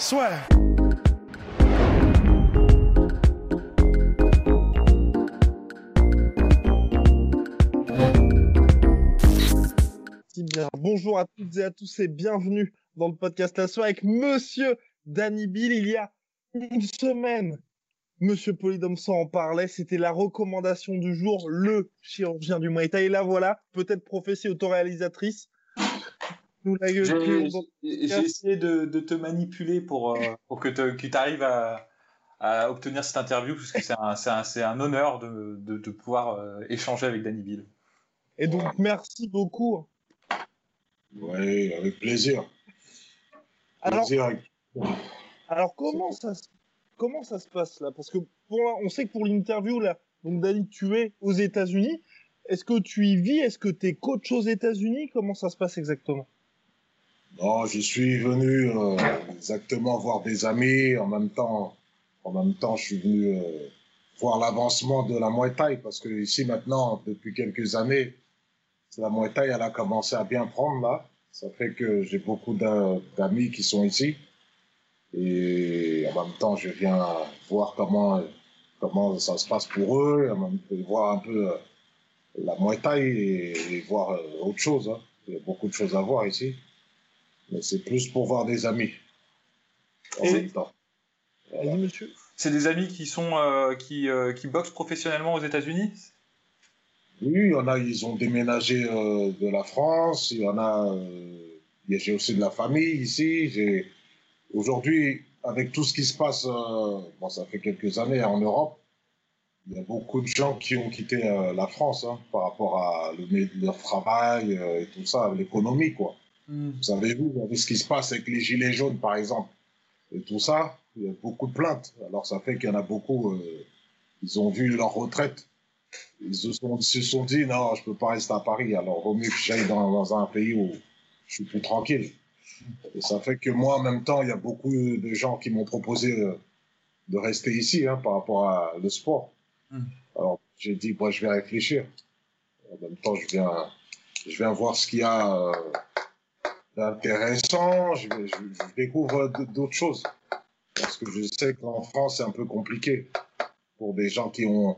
Soit. Bonjour à toutes et à tous et bienvenue dans le podcast La Soirée avec Monsieur Danny Bill. Il y a une semaine, Monsieur Polydomson en parlait, c'était la recommandation du jour, le chirurgien du Muay. Et là voilà, peut-être prophétie autoréalisatrice. Nous la gueule J'ai pure. j'ai- j'ai essayé de, de te manipuler pour, euh, pour que tu arrives à, à obtenir cette interview, parce que c'est un, c'est un, c'est un honneur de, de, de pouvoir euh, échanger avec Danny Bill. Et donc merci beaucoup. Oui, avec plaisir. Alors, Plaisir. Alors comment ça se- comment ça se passe là? Parce que pour on sait que pour l'interview là, donc Dani, tu es aux États-Unis. Est-ce que tu y vis? Est-ce que tu es coach aux États-Unis? Comment ça se passe exactement? Non, je suis venu euh, exactement voir des amis. En même temps, en même temps, je suis venu euh, voir l'avancement de la Muay parce que ici maintenant, depuis quelques années, la Muay elle a commencé à bien prendre là. Ça fait que j'ai beaucoup d'a- d'amis qui sont ici. Et en même temps, je viens voir comment comment ça se passe pour eux, même temps, voir un peu euh, la Muay et, et voir euh, autre chose. hein. Il y a beaucoup de choses à voir ici. Mais c'est plus pour voir des amis. En Et- même temps. Vas-y monsieur. C'est des amis qui, sont, euh, qui, euh, qui boxent professionnellement aux États-Unis? Oui, il y en a, ils ont déménagé euh, de la France. Il y en a, euh, j'ai aussi de la famille ici. J'ai aujourd'hui, avec tout ce qui se passe, euh, bon, ça fait quelques années en Europe, il y a beaucoup de gens qui ont quitté euh, la France hein, par rapport à le, leur travail euh, et tout ça, l'économie, quoi. Vous savez, vous, vous savez ce qui se passe avec les gilets jaunes, par exemple, et tout ça. Il y a beaucoup de plaintes. Alors, ça fait qu'il y en a beaucoup, euh, ils ont vu leur retraite. Ils se sont, se sont dit, non, je peux pas rester à Paris. Alors, vaut mieux que j'aille dans, dans un pays où je suis plus tranquille. Et ça fait que moi, en même temps, il y a beaucoup de gens qui m'ont proposé euh, de rester ici hein, par rapport à le sport. Mm. Alors, j'ai dit, moi, je vais réfléchir. En même temps, je viens, je viens voir ce qu'il y a euh, d'intéressant. Je, je, je découvre d'autres choses. Parce que je sais qu'en France, c'est un peu compliqué pour des gens qui ont,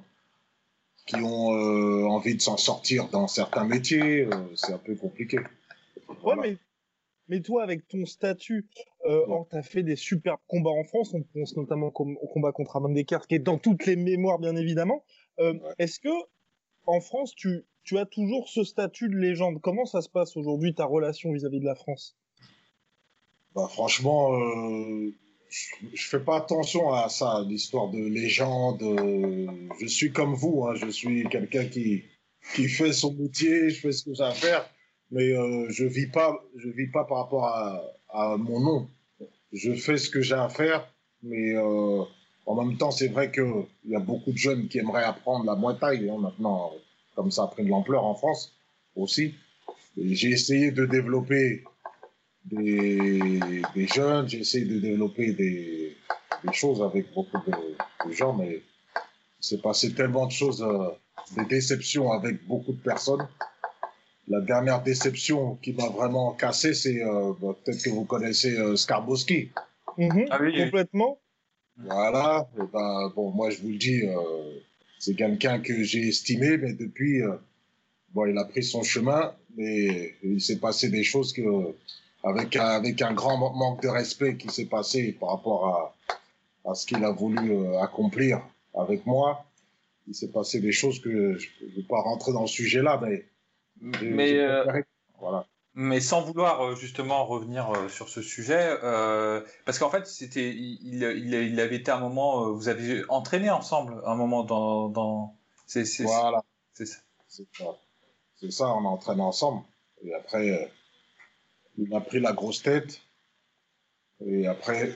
qui ont euh, envie de s'en sortir dans certains métiers. euh, c'est un peu compliqué. Ouais, Voilà. mais mais toi avec ton statut, euh, oh, t'as fait des superbes combats en France. On pense notamment au combat contre Amand Descartes, qui est dans toutes les mémoires bien évidemment. Euh, Ouais. Est-ce que en France tu tu as toujours ce statut de légende Comment ça se passe aujourd'hui ta relation vis-à-vis de la France? Bah, franchement, euh, je, fais pas attention à ça, l'histoire de légende. euh, je suis comme vous, hein, je suis quelqu'un qui, qui fait son métier, je fais ce que j'ai à faire, mais euh, je vis vis pas par rapport à, mon nom. Je fais ce que j'ai à faire, mais euh, en même temps, c'est vrai que il y a beaucoup de jeunes qui aimeraient apprendre la Muay Thai hein, maintenant, comme ça a pris de l'ampleur en France aussi. J'ai essayé de développer des, des jeunes, j'ai essayé de développer des, des choses avec beaucoup de, de gens, mais c'est passé tellement de choses, euh, des déceptions avec beaucoup de personnes. La dernière déception qui m'a vraiment cassé, c'est euh, bah, peut-être que vous connaissez euh, Skarbowski. Mhm, Ah oui. Complètement. Voilà. Et ben, bon, moi, je vous le dis, euh, c'est quelqu'un que j'ai estimé, mais depuis, euh, bon, il a pris son chemin, mais il s'est passé des choses que, avec un, avec un grand ma- manque de respect qui s'est passé par rapport à, à ce qu'il a voulu euh, accomplir avec moi. Il s'est passé des choses que je ne vais pas rentrer dans le sujet là, mais Mais, euh, voilà. Mais sans vouloir euh, justement revenir euh, sur ce sujet, euh, parce qu'en fait, c'était, il, il, il il avait été un moment, vous avez entraîné ensemble un moment dans, dans, c'est, c'est, Voilà. c'est ça. C'est ça. C'est ça, on entraîne ensemble. Et après, euh, Il a pris la grosse tête. Et après,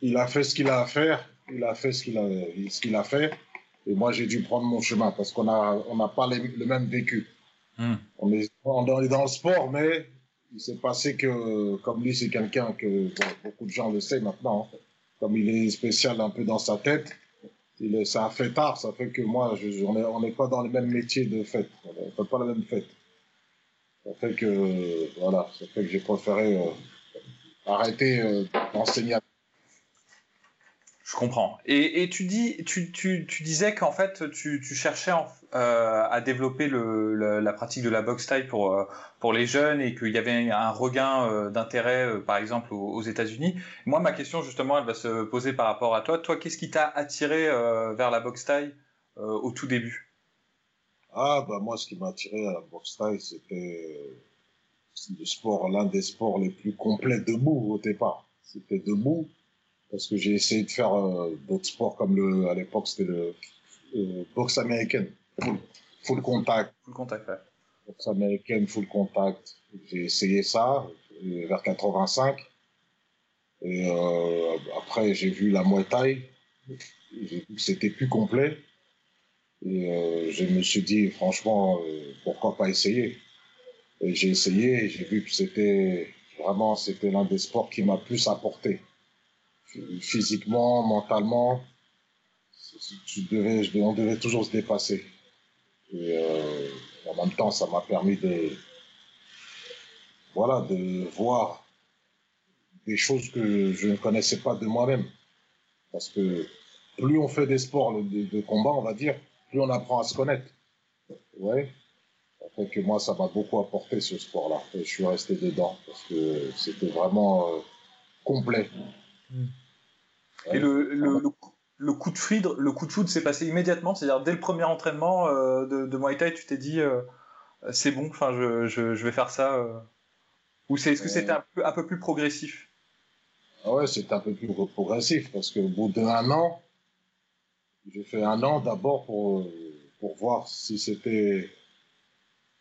il a fait ce qu'il a à faire. Il a fait ce qu'il a, ce qu'il a fait. Et moi, j'ai dû prendre mon chemin parce qu'on n'a on n'a pas le même vécu. Hmm. On, est, on est dans le sport, mais il s'est passé que, comme lui, c'est quelqu'un que beaucoup de gens le savent maintenant, hein. comme il est spécial un peu dans sa tête, ça a fait tard, ça fait que moi, on n'est pas dans le même métier de fête, on fait pas la même fête. Ça fait que, voilà, ça fait que j'ai préféré euh, arrêter euh, d'enseigner je comprends. Et, tu, dis, tu, tu, tu disais qu'en fait, tu, tu cherchais euh, à développer le, la pratique de la boxe taille pour, euh, pour les jeunes et qu'il y avait un regain euh, d'intérêt, euh, par exemple, aux, aux États-Unis. Moi, ma question, justement, elle va se poser par rapport à toi. Toi, qu'est-ce qui t'a attiré vers la boxe taille au tout début? Ah, bah moi, ce qui m'a attiré à la boxe taille, c'était le sport, l'un des sports les plus complets debout au départ. C'était debout parce que j'ai essayé de faire euh, d'autres sports comme le, à l'époque, c'était le euh, boxe américaine, full, contact. Full contact, ouais. Boxe américaine, full contact. J'ai essayé ça euh, vers 85. Et euh, après, j'ai vu la Muay Thai. J'ai vu que c'était plus complet. Et euh, je me suis dit, franchement, pourquoi pas essayer? Et j'ai essayé et j'ai vu que c'était vraiment c'était l'un des sports qui m'a plus apporté physiquement, mentalement, tu devais, on devait toujours se dépasser. Et euh, en même temps, ça m'a permis de, voilà, de voir des choses que je ne connaissais pas de moi-même. Parce que plus on fait des sports de, combat, on va dire, plus on apprend à se connaître. Ouais. Fait que moi, ça m'a beaucoup apporté ce sport-là. Et je suis resté dedans parce que c'était vraiment euh, complet. Mm. Et le, le, le, coup de foudre, le coup de foudre s'est passé immédiatement, c'est-à-dire dès le premier entraînement euh, de, de Muay Thai, tu t'es dit euh, c'est bon, enfin je, je, je, vais faire ça. Euh. Ou c'est, est-ce que c'était un peu, un peu plus progressif? Ah Ouais, c'était un peu plus progressif parce qu'au bout d'un an, j'ai fait un an d'abord pour, pour voir si c'était,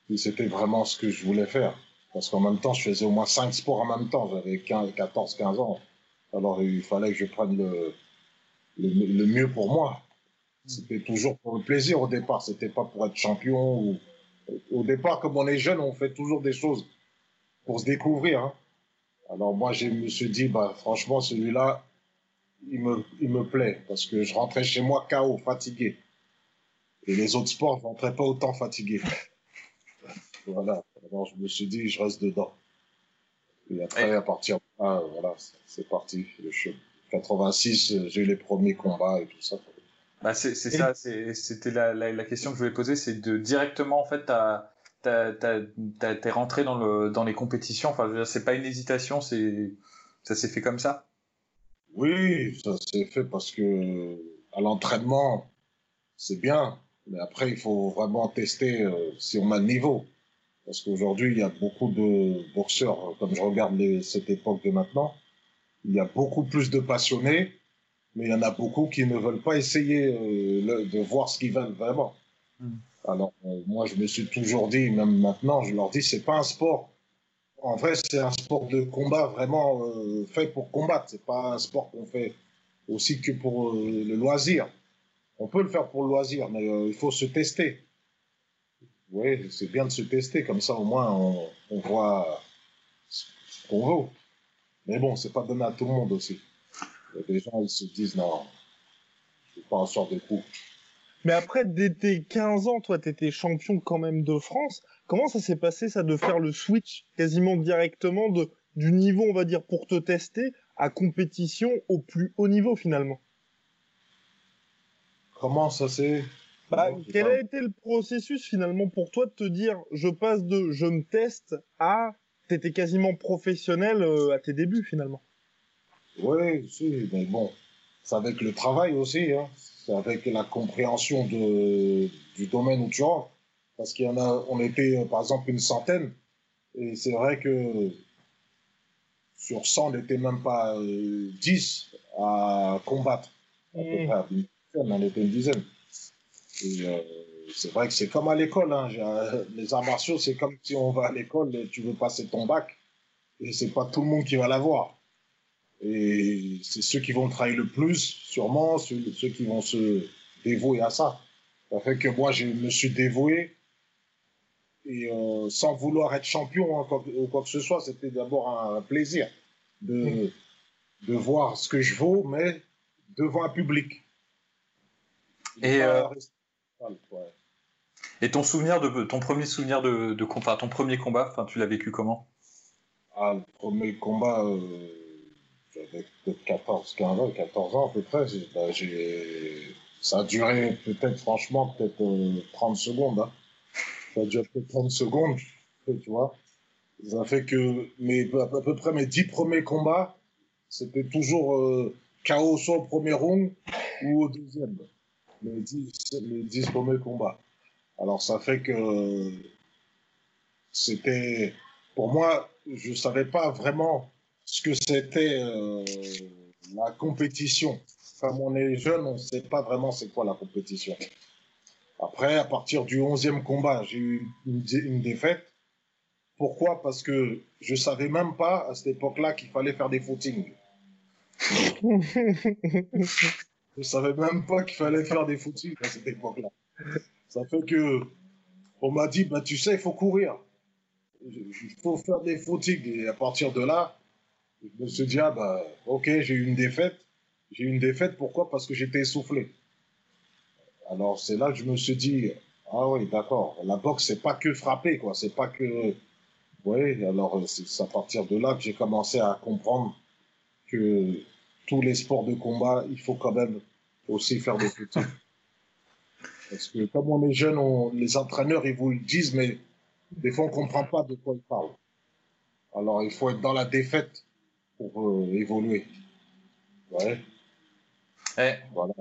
si c'était vraiment ce que je voulais faire. Parce qu'en même temps, je faisais au moins 5 sports en même temps. J'avais 14, 15 ans. Alors il fallait que je prenne le, le, mieux pour moi. C'était toujours pour le plaisir au départ, c'était pas pour être champion. Ou... Au départ, comme on est jeune, on fait toujours des choses pour se découvrir. Hein. Alors moi, je me suis dit, bah, franchement, celui-là, il me, il me plaît, parce que je rentrais chez moi KO, fatigué. Et les autres sports, je rentrais pas autant fatigué. voilà. Alors je me suis dit, je reste dedans. Et après, à partir de là, voilà, c'est parti. Le 86, j'ai eu les premiers combats et tout ça. Bah c'est ça, c'était la, la, la, question que je voulais poser, c'est de directement, en fait, t'es rentré dans, le, dans les compétitions. Enfin, c'est pas une hésitation, c'est ça s'est fait comme ça? Oui, ça s'est fait parce que à l'entraînement, c'est bien, mais après, il faut vraiment tester euh, si on a le niveau. Parce qu'aujourd'hui, il y a beaucoup de boxeurs, comme je regarde les, cette époque de maintenant, il y a beaucoup plus de passionnés, mais il y en a beaucoup qui ne veulent pas essayer euh, de voir ce qu'ils veulent vraiment. Mm. Alors, euh, moi, je me suis toujours dit, même maintenant, je leur dis, c'est pas un sport. En vrai, c'est un sport de combat vraiment euh, fait pour combattre. C'est pas un sport qu'on fait aussi que pour le loisir. On peut le faire pour le loisir, mais il faut se tester. Oui, c'est bien de se tester, comme ça au moins on, on voit ce qu'on vaut. Mais bon, c'est pas donné à tout le monde aussi. Les gens, ils se disent non, je vais pas en sortir de coup. Mais après, dès tes 15 ans, toi, tu étais champion quand même de France. Comment ça s'est passé, ça, de faire le switch quasiment directement de, du niveau, on va dire, pour te tester à compétition au plus haut niveau finalement? Comment ça s'est bah, quel a été le processus finalement pour toi de te dire je passe de je me teste à t'étais quasiment professionnel euh, à tes débuts finalement Oui, si, mais bon, c'est avec le travail aussi, hein. c'est avec la compréhension de, du domaine où tu rentres. Parce qu'il y en a, on était euh, par exemple une centaine, et c'est vrai que sur 100, on n'était même pas 10 euh, à combattre. À peu mmh. près, on était une dizaine. Euh, c'est vrai que c'est comme à l'école. Hein. Les arts martiaux, c'est comme si on va à l'école et tu veux passer ton bac. et c'est pas tout le monde qui va l'avoir. Et c'est ceux qui vont travailler le plus, sûrement, ceux, qui vont se dévouer à ça. Ça fait que moi, je me suis dévoué et euh, sans vouloir être champion ou quoi, que ce soit, c'était d'abord un, plaisir de, de voir ce que je vaux, mais devant un public. Et, euh, et ton souvenir de ton premier souvenir de, de enfin, ton premier combat, enfin, tu l'as vécu comment? Ah, le premier combat, euh, j'avais peut-être 14, 15 ans, 14 ans à peu près. Bah, ça a duré peut-être, franchement, peut-être 30 euh, secondes. Hein. Ça a duré peut-être 30 secondes, tu vois. Ça fait que mes, à peu près mes 10 premiers combats, c'était toujours euh, soit au premier round ou au deuxième. Les 10, les 10 premiers combats. Alors ça fait que c'était, pour moi, je ne savais pas vraiment ce que c'était euh, la compétition. Comme on est jeune, on ne sait pas vraiment c'est quoi la compétition. Après, à partir du 11e combat, j'ai eu une, défaite. Pourquoi? Parce que je ne savais même pas à cette époque-là qu'il fallait faire des footings. je ne savais même pas qu'il fallait faire des footings à cette époque-là. Ça fait que on m'a dit, bah, tu sais, il faut courir il faut faire des footings. Et à partir de là, je me suis dit, ah bah, ok, j'ai eu une défaite. J'ai eu une défaite, pourquoi? Parce que j'étais essoufflé. Alors c'est là que je me suis dit, ah oui, d'accord, la boxe, c'est pas que frapper, quoi. C'est pas que. Oui, alors c'est à partir de là que j'ai commencé à comprendre que tous les sports de combat, il faut quand même aussi faire des footings. Parce que comme on est jeune, les entraîneurs, ils vous le disent, mais des fois, on ne comprend pas de quoi il parle. Alors, il faut être dans la défaite pour euh, évoluer. Ouais. Eh. Voilà.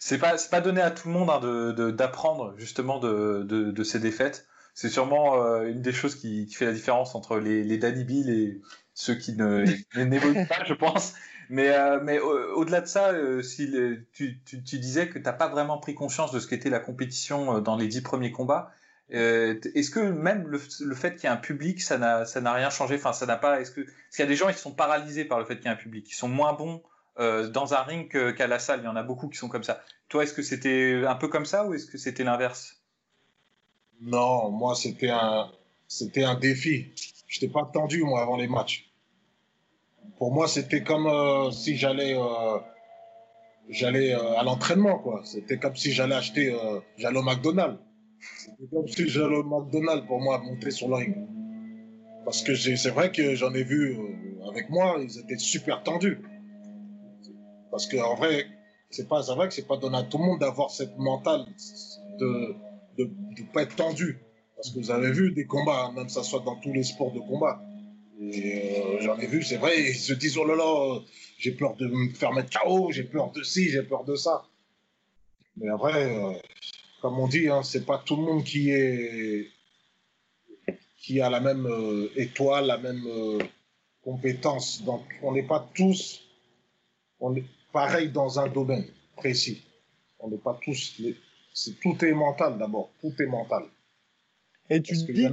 C'est pas, pas donné à tout le monde hein, de, d'apprendre justement de, de, ces défaites. C'est sûrement euh, une des choses qui, fait la différence entre les, les Danny Bill et ceux qui n'évoluent pas, je pense. Mais, euh, mais au-delà de ça, si tu, tu, tu, disais que tu n'as pas vraiment pris conscience de ce qu'était la compétition dans les dix premiers combats. Euh, est-ce que même le, fait qu'il y ait un public, ça n'a, rien changé? Enfin, ça n'a pas. Est-ce que qu'il y a des gens qui sont paralysés par le fait qu'il y ait un public, qui sont moins bons euh, dans un ring qu'à la salle Il y en a beaucoup qui sont comme ça. Toi, est-ce que c'était un peu comme ça ou est-ce que c'était l'inverse? Non, moi c'était un, un défi. Je n'étais pas tendu moi avant les matchs. Pour moi, c'était comme euh, si j'allais, j'allais à l'entraînement quoi. C'était comme si j'allais acheter, j'allais au McDonald's. C'est comme si j'allais au McDonald's pour moi monter sur le ring. Parce que c'est vrai que j'en ai vu euh, avec moi, ils étaient super tendus. Parce qu'en vrai, c'est vrai que c'est pas donné à tout le monde d'avoir cette mentale de de ne pas être tendu. Parce que vous avez vu des combats, même ça soit dans tous les sports de combat. Et euh, j'en ai vu, c'est vrai, ils se disent oh là là, j'ai peur de me faire mettre KO, j'ai peur de ci, j'ai peur de ça. Mais après, euh, comme on dit, hein, c'est pas tout le monde qui est qui a la même euh, étoile, la même euh, compétence. Donc, on n'est pas tous on est pareil dans un domaine précis. On n'est pas tous. C'est tout est mental d'abord. Tout est mental. Et tu dis.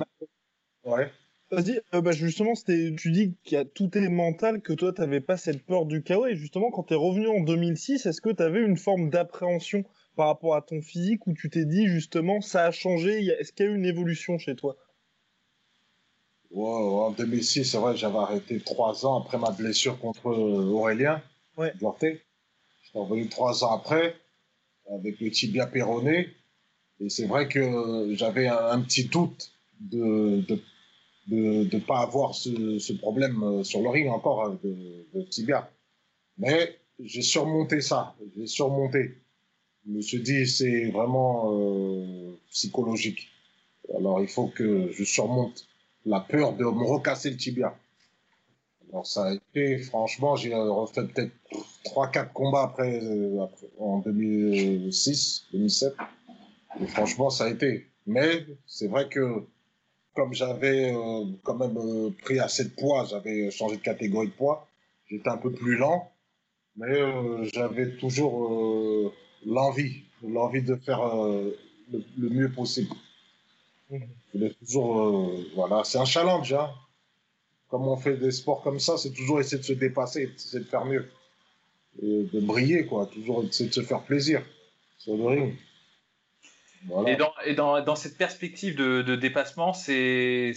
Ouais. Vas-y, euh, bah justement, tu dis qu'il y a tout est mental, que toi, tu n'avais pas cette peur du chaos. Et justement, quand tu es revenu en 2006, est-ce que tu avais une forme d'appréhension par rapport à ton physique où tu t'es dit justement ça a changé Est-ce qu'il y a eu une évolution chez toi? En 2006, c'est vrai, j'avais arrêté trois ans après ma blessure contre euh, Aurélien ouais. J'étais revenu trois ans après avec le tibia péroné. Et c'est vrai que j'avais un, petit doute de de, pas avoir ce, problème euh, sur le ring encore hein, de, de tibia. Mais j'ai surmonté ça. J'ai surmonté. Je me suis dit, c'est vraiment euh, psychologique. Alors, il faut que je surmonte la peur de me recasser le tibia. Alors, ça a été, franchement, j'ai refait peut-être 3-4 combats après, euh, en 2006, 2007. Et franchement, ça a été. Mais c'est vrai que comme j'avais euh, quand même pris assez de poids, j'avais changé de catégorie de poids, j'étais un peu plus lent, mais j'avais toujours l'envie, l'envie de faire euh, le, mieux possible. Mhm. toujours, euh, voilà, c'est un challenge, hein. comme on fait des sports comme ça, c'est toujours essayer de se dépasser, c'est de faire mieux. Et de briller, quoi. Toujours essayer de se faire plaisir sur le ring. Et, dans, et dans, dans, cette perspective de, de dépassement, c'est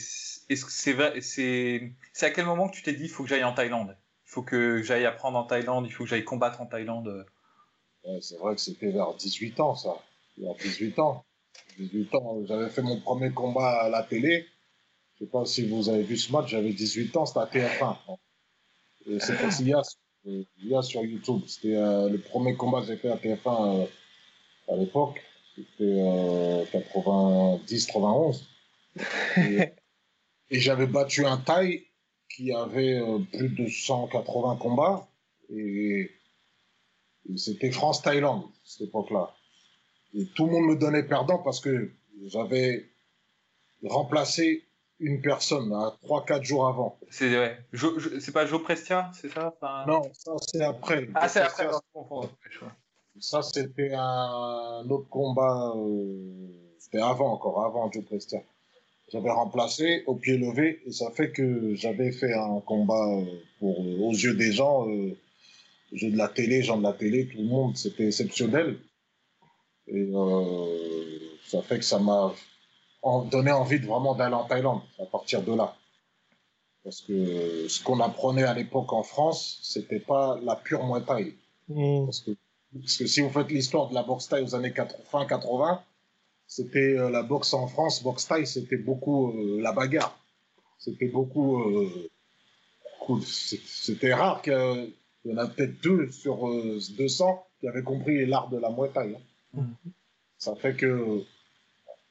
à quel moment que tu t'es dit il faut que j'aille en Thaïlande? Il faut que j'aille apprendre en Thaïlande, il faut que j'aille combattre en Thaïlande? Ouais, C'est vrai que c'était vers 18 ans, ça. Vers 18 ans. 18 ans, j'avais fait mon premier combat à la télé. Je sais pas si vous avez vu ce match, j'avais 18 ans, c'était à TF1. C'est passé il y a sur YouTube. C'était euh, le premier combat que j'ai fait à TF1 euh, à l'époque. C'était 90-91. Euh, et, j'avais battu un Thaï qui avait plus de 180 combats. Et, et c'était France-Thaïlande, cette époque-là. Et tout le monde me donnait perdant parce que j'avais remplacé une personne à 3-4 jours avant. C'est ouais. c'est pas Joe Prestia, c'est ça? Non, ça c'est après. Ah, c'est après. Ça c'était un autre combat. Euh, c'était avant encore, avant Joe Prestia. J'avais remplacé au pied levé et ça fait que j'avais fait un combat euh, pour, euh, aux yeux des gens, euh, jeux de la télé, gens de la télé, tout le monde, c'était exceptionnel. Et ça fait que ça m'a donné envie de vraiment d'aller en Thaïlande à partir de là. Parce que ce qu'on apprenait à l'époque en France, c'était pas la pure Muay Thai. Mmh. Parce, que, parce, que, si vous faites l'histoire de la boxe Thai aux années 80, fin 80, c'était euh, la boxe en France, boxe Thai, c'était beaucoup euh, la bagarre. C'était beaucoup. Euh, c'était rare qu'il y en a peut-être deux sur 200 qui avaient compris l'art de la Muay Thai. Hein. Mmh. Ça fait que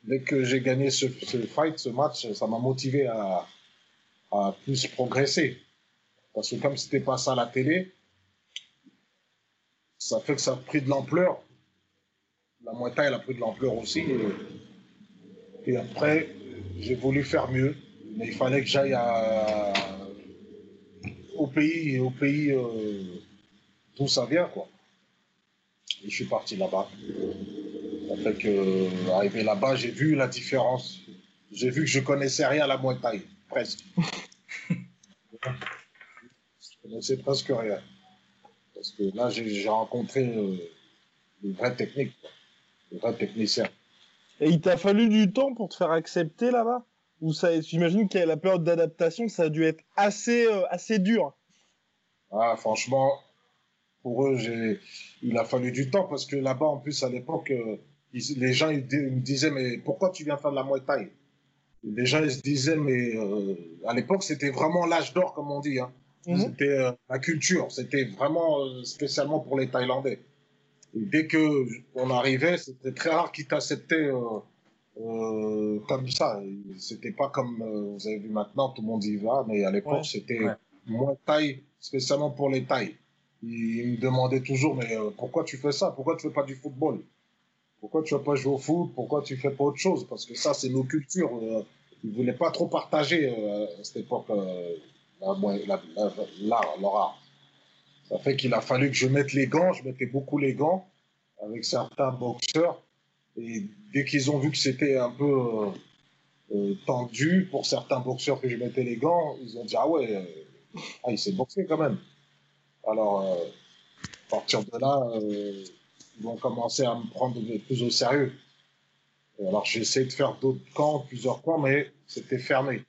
dès que j'ai gagné ce, fight, ce match, ça m'a motivé à, à, plus progresser. Parce que comme c'était pas ça à la télé, ça fait que ça a pris de l'ampleur. La Muay elle a pris de l'ampleur aussi. Et, après, j'ai voulu faire mieux. Mais il fallait que j'aille au pays, au pays euh, d'où ça vient, quoi. Et je suis parti là-bas. Fait que, arrivé là-bas, j'ai vu la différence. J'ai vu que je connaissais rien à la Thai, presque. je connaissais presque rien. Parce que là, j'ai rencontré euh, des vraies techniques, des vrais techniciens. Et il t'a fallu du temps pour te faire accepter là-bas? Ou ça, j'imagine que la période d'adaptation, ça a dû être assez, euh, assez dur. Ah, franchement, pour eux, il a fallu du temps parce que là-bas, en plus, à l'époque, euh, les gens ils, me disaient mais pourquoi tu viens faire de la Muay Thai? Les gens ils se disaient mais euh, à l'époque c'était vraiment l'âge d'or comme on dit. Hein. Mhm. C'était euh, la culture, c'était vraiment euh, spécialement pour les Thaïlandais. Et dès que on arrivait, c'était très rare qu'ils t'acceptaient comme ça. C'était pas comme vous avez vu maintenant, tout le monde y va, mais à l'époque c'était ouais. Muay Thai spécialement pour les Thaïs. Ils me demandaient toujours mais pourquoi tu fais ça? Pourquoi tu fais pas du football? Pourquoi tu vas pas jouer au foot? Pourquoi tu fais pas autre chose? Parce que ça, c'est nos cultures. Euh, ils voulaient pas trop partager euh, à cette époque euh, l'art, leur art. Ça fait qu'il a fallu que je mette les gants. Je mettais beaucoup les gants avec certains boxeurs. Et dès qu'ils ont vu que c'était un peu tendu pour certains boxeurs que je mettais les gants, ils ont dit ah ouais, ah, il s'est boxé quand même. Alors à partir de là ils vont commencer à me prendre plus au sérieux. alors j'ai essayé de faire d'autres camps, plusieurs camps, mais c'était fermé.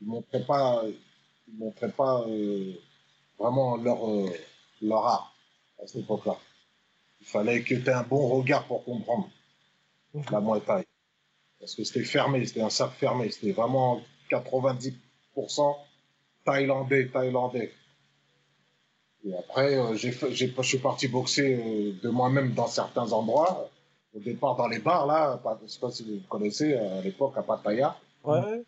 Ils montraient pas, ils montraient pas euh, vraiment leur euh, leur art à cette époque-là. Il fallait que tu aies un bon regard pour comprendre la Muay Thai. Parce que c'était fermé, c'était un cercle fermé, c'était vraiment 90% thaïlandais, thaïlandais. Et après, euh, j'ai, j'ai, je suis parti boxer euh, de moi-même dans certains endroits. Au départ, dans les bars, là, je ne sais pas si vous connaissez, à l'époque, à Pattaya. Ouais.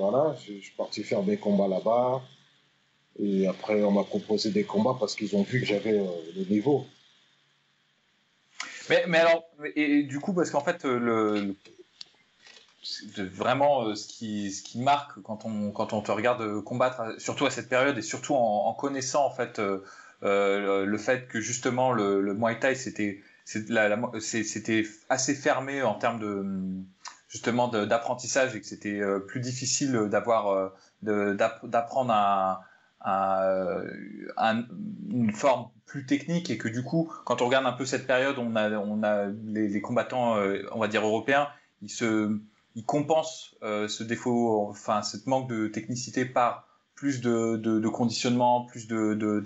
Voilà, je, suis parti faire des combats là-bas. Et après, on m'a proposé des combats parce qu'ils ont vu que j'avais euh, le niveau. Mais, alors, et, du coup, parce qu'en fait, le, vraiment euh, ce qui ce qui marque quand on quand on te regarde combattre surtout à cette période et surtout en, connaissant en fait euh, euh, le, fait que justement le, le Muay Thai c'était c'était assez fermé en termes de justement d'apprentissage et que c'était plus difficile d'avoir d'apprendre un, une forme plus technique et que du coup, quand on regarde un peu cette période, on a, on a les, combattants, on va dire européens, ils se, ils compensent ce défaut, enfin, cette manque de technicité par plus de, conditionnement, plus de,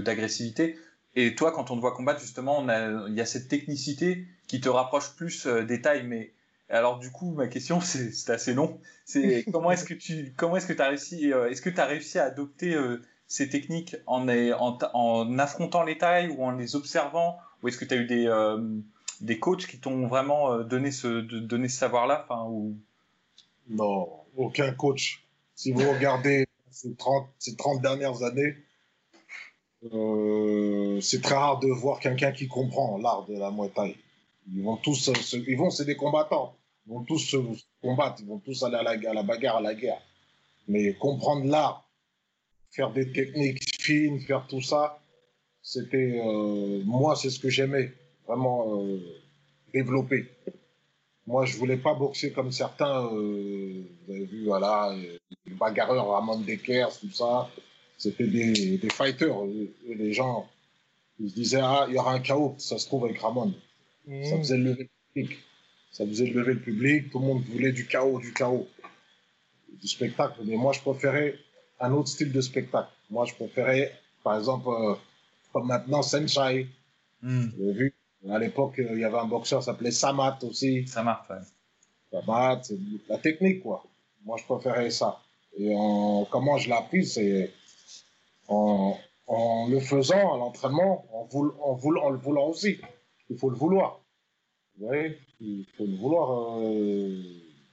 d'agressivité. Et toi, quand on te voit combattre, justement, il y a cette technicité qui te rapproche plus euh, des tailles. Mais alors, du coup, ma question, c'est assez long. C'est comment est-ce que tu, comment est-ce que as réussi, euh, est-ce que tu as réussi à adopter euh, ces techniques en, en, en, affrontant les tailles ou en les observant, ou est-ce que tu as eu des, des coachs qui t'ont vraiment donné ce, donné ce savoir-là, enfin, ou? Non, aucun coach. Si vous regardez ces 30, ces 30 dernières années, euh, c'est très rare de voir quelqu'un qui comprend l'art de la Muay Thai. Ils vont tous, ils vont, c'est des combattants. Ils vont tous se combattre, ils vont tous aller à la, à la bagarre, à la guerre. Mais comprendre l'art, faire des techniques fines, faire tout ça, c'était, euh, moi, c'est ce que j'aimais, vraiment euh, développer. Moi, je voulais pas boxer comme certains, vous avez vu, voilà, les bagarreurs, Ramon Deckers, tout ça c'était des, des, fighters. les gens, ils se disaient, ah, il y aura un chaos, ça se trouve avec Ramon. Mmh. Ça faisait lever le public. Ça faisait lever le public. Tout le monde voulait du chaos, du chaos. Du spectacle. Mais moi, je préférais un autre style de spectacle. Moi, je préférais, par exemple, euh, comme maintenant, Senshai. Vous avez vu? À l'époque, il y avait un boxeur qui s'appelait Samat aussi. Samat, ouais. Samat, c'est la technique, quoi. Moi, je préférais ça. Et en, comment je l'ai appris, c'est en, en le faisant à l'entraînement, en, en, en, le voulant aussi. Il faut le vouloir. Vous voyez Il faut le vouloir euh,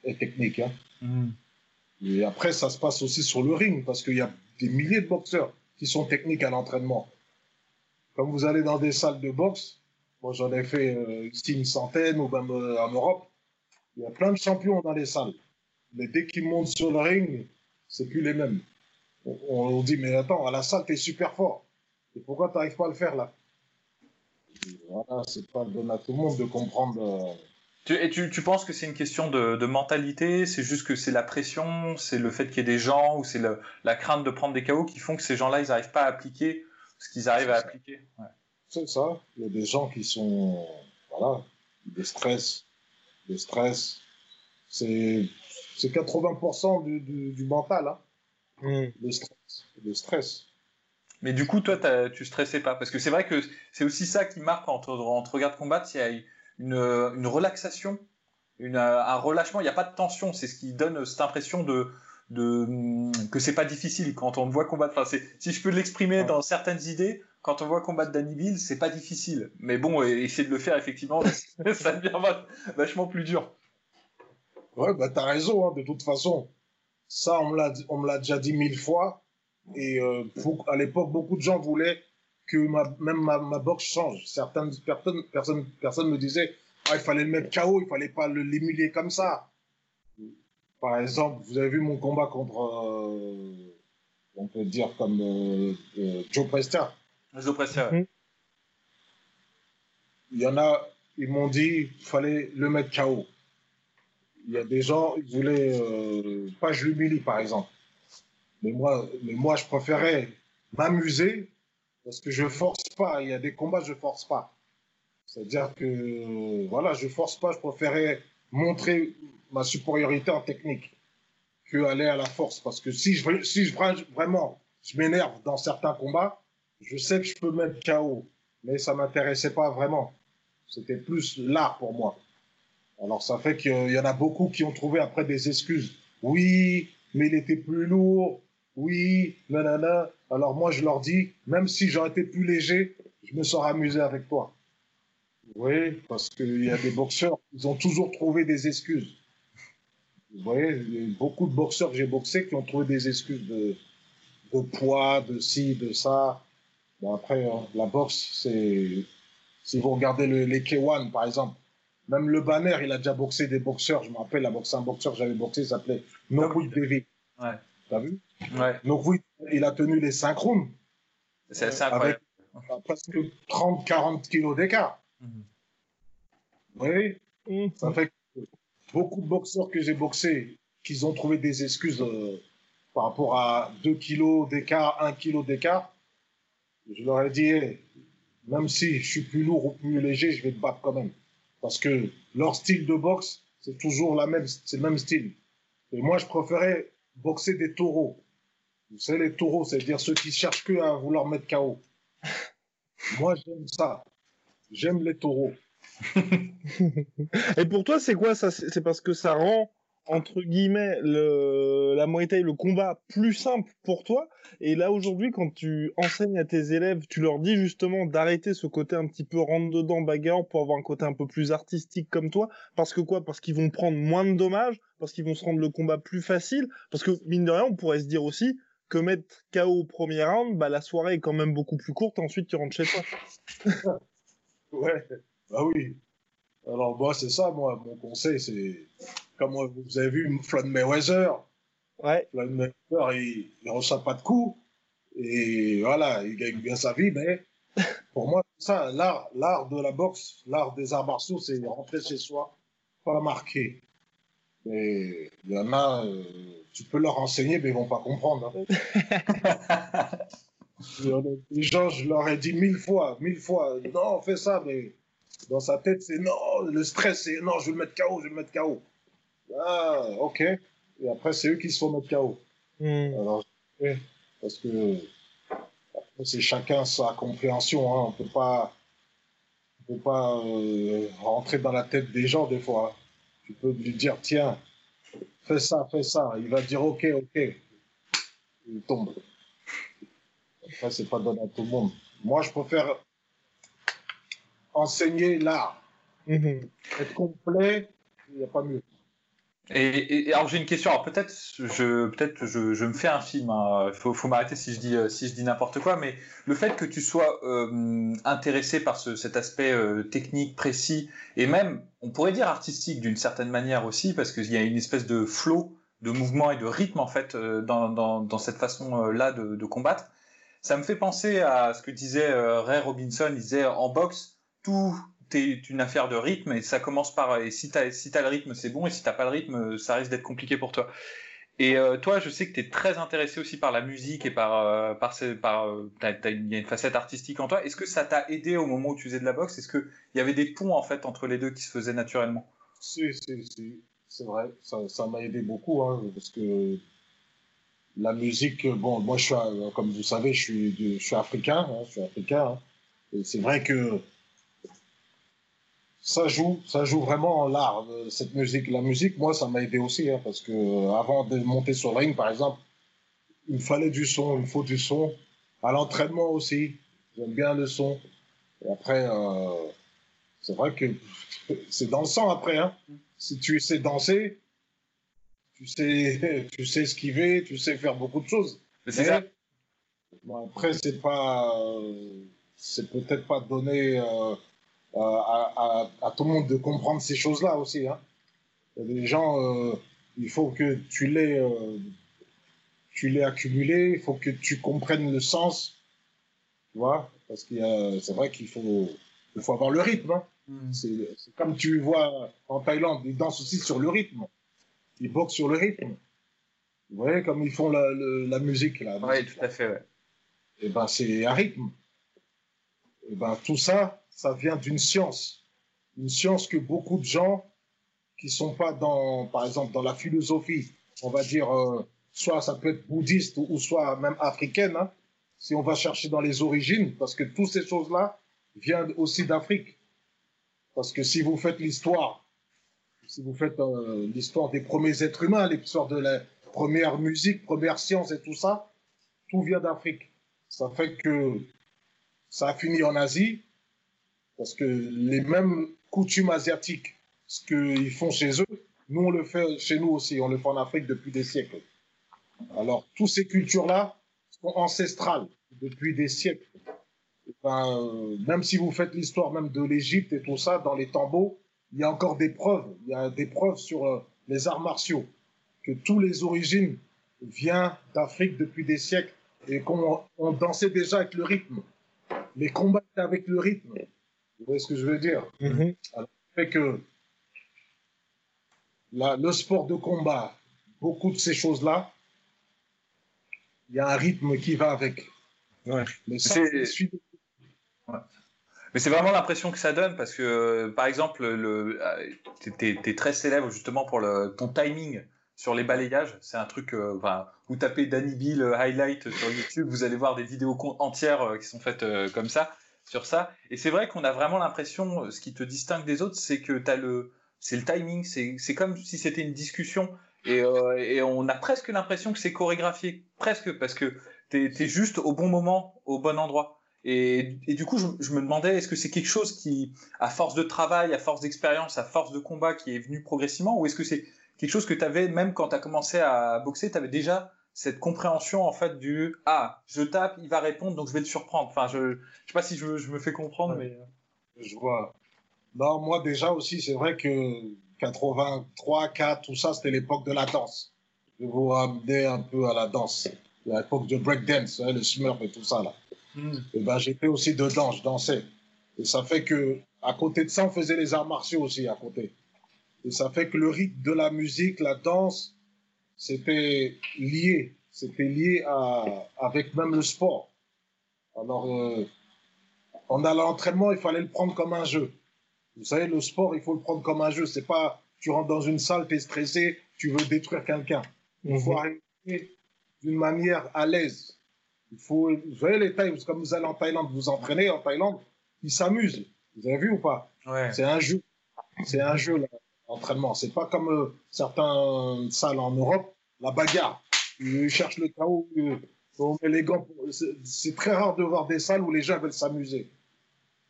et technique. Hein. Mm. Et après, ça se passe aussi sur le ring, parce qu'il y a des milliers de boxeurs qui sont techniques à l'entraînement. Comme vous allez dans des salles de boxe, moi j'en ai fait euh, ici une centaine, ou même euh, en Europe, il y a plein de champions dans les salles. Mais dès qu'ils montent sur le ring, c'est plus les mêmes on, dit, mais attends, à la salle, t'es super fort. Et pourquoi t'arrives pas à le faire là? Voilà, c'est pas donné à tout le monde de comprendre. Euh, tu, et tu, tu, penses que c'est une question de, de mentalité? C'est juste que c'est la pression, c'est le fait qu'il y ait des gens, ou c'est la crainte de prendre des chaos qui font que ces gens-là, ils n'arrivent pas à appliquer ce qu'ils arrivent à appliquer? Ouais. C'est ça. Il y a des gens qui sont. Voilà, des stress. Des stress. C'est 80% du, du, du mental. Hein. Mm. Le stress. Le stress. Mais du coup, toi, tu stressais pas Parce que c'est vrai que c'est aussi ça qui marque entre, entre Regarde Combattre, il y a une, une relaxation, une, un relâchement, il n'y a pas de tension. C'est ce qui donne cette impression de, de que c'est pas difficile quand on voit combattre. Enfin, si je peux l'exprimer dans certaines idées, quand on voit combattre Danny Bill, c'est pas difficile. Mais bon, essayer de le faire, effectivement, ça devient vachement plus dur. Ouais, bah t'as raison, hein, de toute façon. Ça, on me l'a déjà dit mille fois. Et euh, à l'époque, beaucoup de gens voulaient que ma, même ma, ma boxe change. Certaines personnes, personnes, personnes me disaient, ah, il fallait le mettre KO, il fallait pas le l'humilier comme ça. Par exemple, vous avez vu mon combat contre, euh, on peut dire comme euh, Joe Prester. Joe Prester. Mhm. Il y en a, ils m'ont dit, il fallait le mettre KO il y a des gens, ils voulaient pas je l'humilie par exemple. Mais moi, mais moi, je préférais m'amuser parce que je force pas. Il y a des combats, je force pas. C'est-à-dire que voilà, je force pas. Je préférais montrer ma supériorité en technique que aller à la force. Parce que si je, si je vraiment, je m'énerve dans certains combats, je sais que je peux mettre KO, mais ça m'intéressait pas vraiment. C'était plus l'art pour moi. Alors ça fait qu'il y en a beaucoup qui ont trouvé après des excuses. Oui, mais il était plus lourd. Oui, nanana. Alors moi je leur dis, même si j'aurais été plus léger, je me serais amusé avec toi. Oui, parce qu'il y a des boxeurs, ils ont toujours trouvé des excuses. Vous voyez, il y a beaucoup de boxeurs que j'ai boxés qui ont trouvé des excuses de, de poids, de ci, de ça. Bon, après, hein, la boxe, c'est. Si vous regardez le, les K1, par exemple, même le banner, il a déjà boxé des boxeurs. Je me rappelle, a boxé un boxeur que j'avais boxé, il s'appelait Nokwit Devi. Ouais. T'as vu Ouais. Nokwit, il a tenu les 5 rounds. C'est ça, Avec presque 30-40 kilos d'écart. Mhm. Oui. Mhm. Ça fait que beaucoup de boxeurs que j'ai boxés, qu'ils ont trouvé des excuses euh, par rapport à 2 kilos d'écart, 1 kilo d'écart, je leur ai dit, même si je suis plus lourd ou plus léger, je vais te battre quand même. Parce que leur style de boxe, c'est toujours la même, c'est le même style. Et moi, je préférais boxer des taureaux. Vous savez, les taureaux, c'est-à-dire ceux qui cherchent que à vouloir mettre KO. moi, j'aime ça. J'aime les taureaux. Et pour toi, c'est quoi ça? C'est parce que ça rend entre guillemets le, la Muay le combat plus simple pour toi. Et là aujourd'hui, quand tu enseignes à tes élèves, tu leur dis justement d'arrêter ce côté un petit peu rentre dedans bagarre pour avoir un côté un peu plus artistique comme toi. Parce que quoi? Parce qu'ils vont prendre moins de dommages, parce qu'ils vont se rendre le combat plus facile. Parce que mine de rien, on pourrait se dire aussi que mettre KO au premier round, bah la soirée est quand même beaucoup plus courte. Ensuite, tu rentres chez toi. ouais, bah oui. Alors moi, c'est ça, moi, mon conseil, c'est comme vous avez vu Floyd Mayweather. Ouais. Floyd Mayweather, il ne reçoit pas de coups. Et voilà, il gagne bien sa vie, mais pour moi, ça, l'art, l'art de la boxe, l'art des arts martiaux, c'est rentrer chez soi, pas marquer. Mais il y en a, euh, tu peux leur enseigner, mais ils vont pas comprendre. Hein. Les gens, je leur ai dit mille fois, mille fois, non, fais ça, mais dans sa tête, c'est non, le stress, c'est non, je vais le mettre KO, je vais le mettre KO. Ah, ok. Et après, c'est eux qui se font mettre KO. Hmm. Alors, parce que c'est chacun sa compréhension. Hein. On peut pas, on peut pas euh, rentrer dans la tête des gens des fois. Tu peux lui dire, tiens, fais ça, fais ça. Il va dire, ok, ok. Il tombe. Après, c'est pas donné à tout le monde. Moi, je préfère enseigner l'art. Mhm. Être complet, il n'y a pas mieux. Et, alors j'ai une question. Alors peut-être je peut-être je, je, me fais un film. Il hein. faut, faut m'arrêter si je dis euh, si je dis n'importe quoi. Mais le fait que tu sois euh, intéressé par ce, cet aspect euh, technique précis et même on pourrait dire artistique d'une certaine manière aussi parce qu'il y a une espèce de flow de mouvement et de rythme en fait dans, dans, dans cette façon là de, de, combattre. Ça me fait penser à ce que disait Ray Robinson. Il disait en boxe tout est une affaire de rythme et ça commence par et si t'as si as le rythme c'est bon et si t'as pas le rythme ça risque d'être compliqué pour toi. Et euh, toi, je sais que tu es très intéressé aussi par la musique et par euh, par par euh, il y a une facette artistique en toi. Est-ce que ça t'a aidé au moment où tu faisais de la boxe? Est-ce que il y avait des ponts en fait entre les deux qui se faisaient naturellement? Si si si, c'est vrai, ça m'a aidé beaucoup hein, parce que la musique, bon, moi je suis comme vous savez, je suis je suis africain, hein, je suis africain. Hein. et c'est vrai que ça joue, ça joue vraiment l'art, euh, cette musique. La musique, moi, ça m'a aidé aussi, hein, parce que euh, avant de monter sur le ring, par exemple, il me fallait du son, il me faut du son. À l'entraînement aussi, j'aime bien le son. Et après, euh, c'est vrai que c'est dans le sang après. Hein. Si tu sais danser, tu sais, tu sais esquiver, tu sais faire beaucoup de choses. C'est ça. Bon, après, c'est pas, c'est peut-être pas donné euh, à, à, tout le monde de comprendre ces choses-là aussi. Hein. Il y a des gens, euh, il faut que tu les, euh, tu l'aies accumulé, il faut que tu comprennes le sens, tu vois, parce qu'il c'est vrai qu'il faut, il faut avoir le rythme. Hein. Mm. C'est, comme tu vois en Thaïlande, ils dansent aussi sur le rythme. Ils boxent sur le rythme. Vous voyez comme ils font la, la musique là. Oui, tout à fait. Ouais. Et eh ben c'est un rythme. Et eh ben tout ça, ça vient d'une science. Une science que beaucoup de gens qui sont pas dans, par exemple, dans la philosophie, on va dire, euh, soit ça peut être bouddhiste ou, soit même africaine, hein, si on va chercher dans les origines, parce que toutes ces choses-là viennent aussi d'Afrique. Parce que si vous faites l'histoire, si vous faites euh, l'histoire des premiers êtres humains, l'histoire de la première musique, première science et tout ça, tout vient d'Afrique. Ça fait que ça a fini en Asie, parce que les mêmes coutumes asiatiques, ce qu'ils font chez eux, nous, on le fait chez nous aussi. On le fait en Afrique depuis des siècles. Alors, toutes ces cultures-là sont ancestrales depuis des siècles. Ben, euh, même si vous faites l'histoire même de l'Égypte et tout ça, dans les tombeaux, il y a encore des preuves. Il y a des preuves sur euh, les arts martiaux, que toutes les origines viennent d'Afrique depuis des siècles et qu'on dansait déjà avec le rythme. Les combats avec le rythme. Vous voyez ce que je veux dire mm-hmm. Alors, fait que le sport de combat, beaucoup de ces choses-là, il y a un rythme qui va avec. Ouais. Mais c'est Mais c'est vraiment l'impression que ça donne parce que, par exemple, le... tu es, très célèbre justement pour le... ton timing sur les balayages. C'est un truc, euh, vous tapez Danny Bill euh, highlight sur YouTube, vous allez voir des vidéos entières euh, qui sont faites comme ça sur ça. Et c'est vrai qu'on a vraiment l'impression, ce qui te distingue des autres, c'est que tu as le, c'est le timing, c'est comme si c'était une discussion. Et, euh, et, on a presque l'impression que c'est chorégraphié, presque, parce que tu es, juste au bon moment, au bon endroit. Et, et du coup, je, je me demandais, est-ce que c'est quelque chose qui, à force de travail, à force d'expérience, à force de combat, qui est venu progressivement, ou est-ce que c'est quelque chose que tu avais, même quand tu as commencé à boxer, tu avais déjà cette compréhension en fait du ah je tape il va répondre donc je vais le surprendre enfin je je sais pas si je, je me fais comprendre mais euh. je vois. Non moi déjà aussi c'est vrai que 83 4 tout ça c'était l'époque de la danse. Je vous ramener un peu à la danse. L'époque de breakdance hein, le smurf et tout ça là. Hmm. et ben j'étais aussi dedans je dansais. Et ça fait que à côté de ça on faisait les arts martiaux aussi à côté. Et ça fait que le rythme de la musique la danse c'était lié, c'était lié à, avec même le sport. Alors, euh, on a l'entraînement, il fallait le prendre comme un jeu. Vous savez, le sport, il faut le prendre comme un jeu. C'est pas, tu rentres dans une salle, tu es stressé, tu veux détruire quelqu'un. Il faut mhm. arriver d'une manière à l'aise. Il faut, vous voyez les Thaïs, comme vous allez en Thaïlande, vous entraînez en Thaïlande, ils s'amusent. Vous avez vu ou pas? C'est un jeu. C'est un jeu, là entraînement. C'est pas comme euh, certains salles en Europe, la bagarre. Ils cherchent le chaos, les gants. C'est très rare de voir des salles où les gens veulent s'amuser.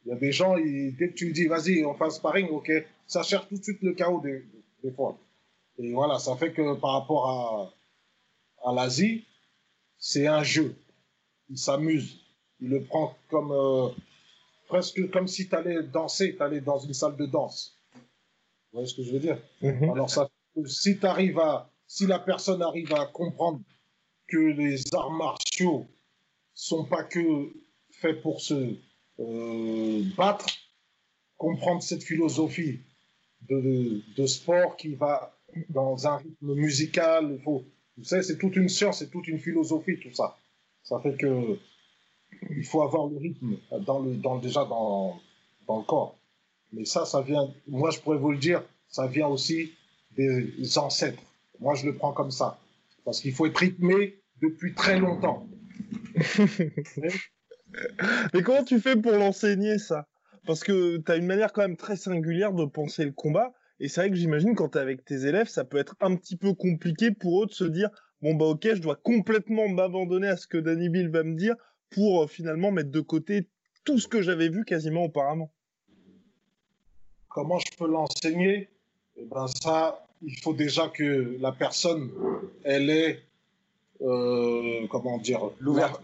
Il y a des gens, dès que tu dis vas-y, on fasse sparring, ok, ça cherche tout de suite le chaos des, fois. Et voilà, ça fait que par rapport à, à l'Asie, c'est un jeu. Il s'amuse. Il le prend comme euh, presque comme si tu allais danser, tu allais dans une salle de danse. Vous voyez ce que je veux dire mhm. Alors, ça, si, arrives à, si la personne arrive à comprendre que les arts martiaux sont pas que faits pour se euh, battre, comprendre cette philosophie de, de, sport qui va dans un rythme musical, il faut, vous savez, c'est toute une science, c'est toute une philosophie, tout ça. Ça fait que il faut avoir le rythme dans le, dans, déjà dans, dans le corps. Mais ça, ça vient, moi je pourrais vous le dire, ça vient aussi des ancêtres. Moi je le prends comme ça. Parce qu'il faut être rythmé depuis très longtemps. Mais comment tu fais pour l'enseigner ça? Parce que tu as une manière quand même très singulière de penser le combat. Et c'est vrai que j'imagine quand tu es avec tes élèves, ça peut être un petit peu compliqué pour eux de se dire bon bah ok, je dois complètement m'abandonner à ce que Danny Bill va me dire pour euh, finalement mettre de côté tout ce que j'avais vu quasiment auparavant. Comment je peux l'enseigner? Eh ben ça, il faut déjà que la personne, elle ait, euh, comment dire,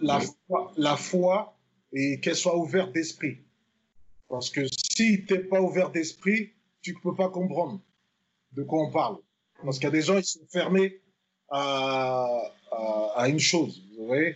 la, foi, la foi et qu'elle soit ouverte d'esprit. Parce que si tu n'es pas ouvert d'esprit, tu ne peux pas comprendre de quoi on parle. Parce qu'il y a des gens, ils sont fermés à, à, à une chose, vous voyez?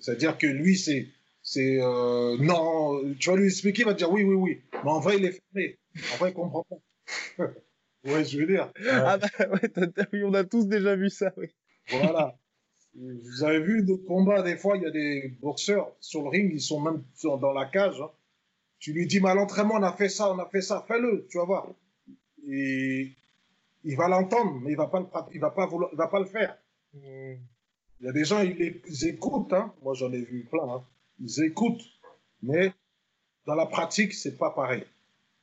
C'est-à-dire que lui, c'est. c'est euh, non, tu vas lui expliquer, il va te dire oui, oui, oui. Mais en vrai, il est fermé. En vrai, il comprend pas. ouais, je veux dire. Ah bah ouais, on a tous déjà vu ça, oui. Voilà. Vous avez vu d'autres combats, des fois, il y a des boxeurs sur le ring, ils sont même dans la cage. Hein. Tu lui dis, mais à l'entraînement, on a fait ça, on a fait ça, fais-le, tu vas voir. Et il va l'entendre, mais il va pas le, il va pas vouloir, il va pas le faire. Hmm. Il y a des gens, ils, les, écoutent, hein. moi j'en ai vu plein, hein. ils écoutent, mais dans la pratique, c'est pas pareil.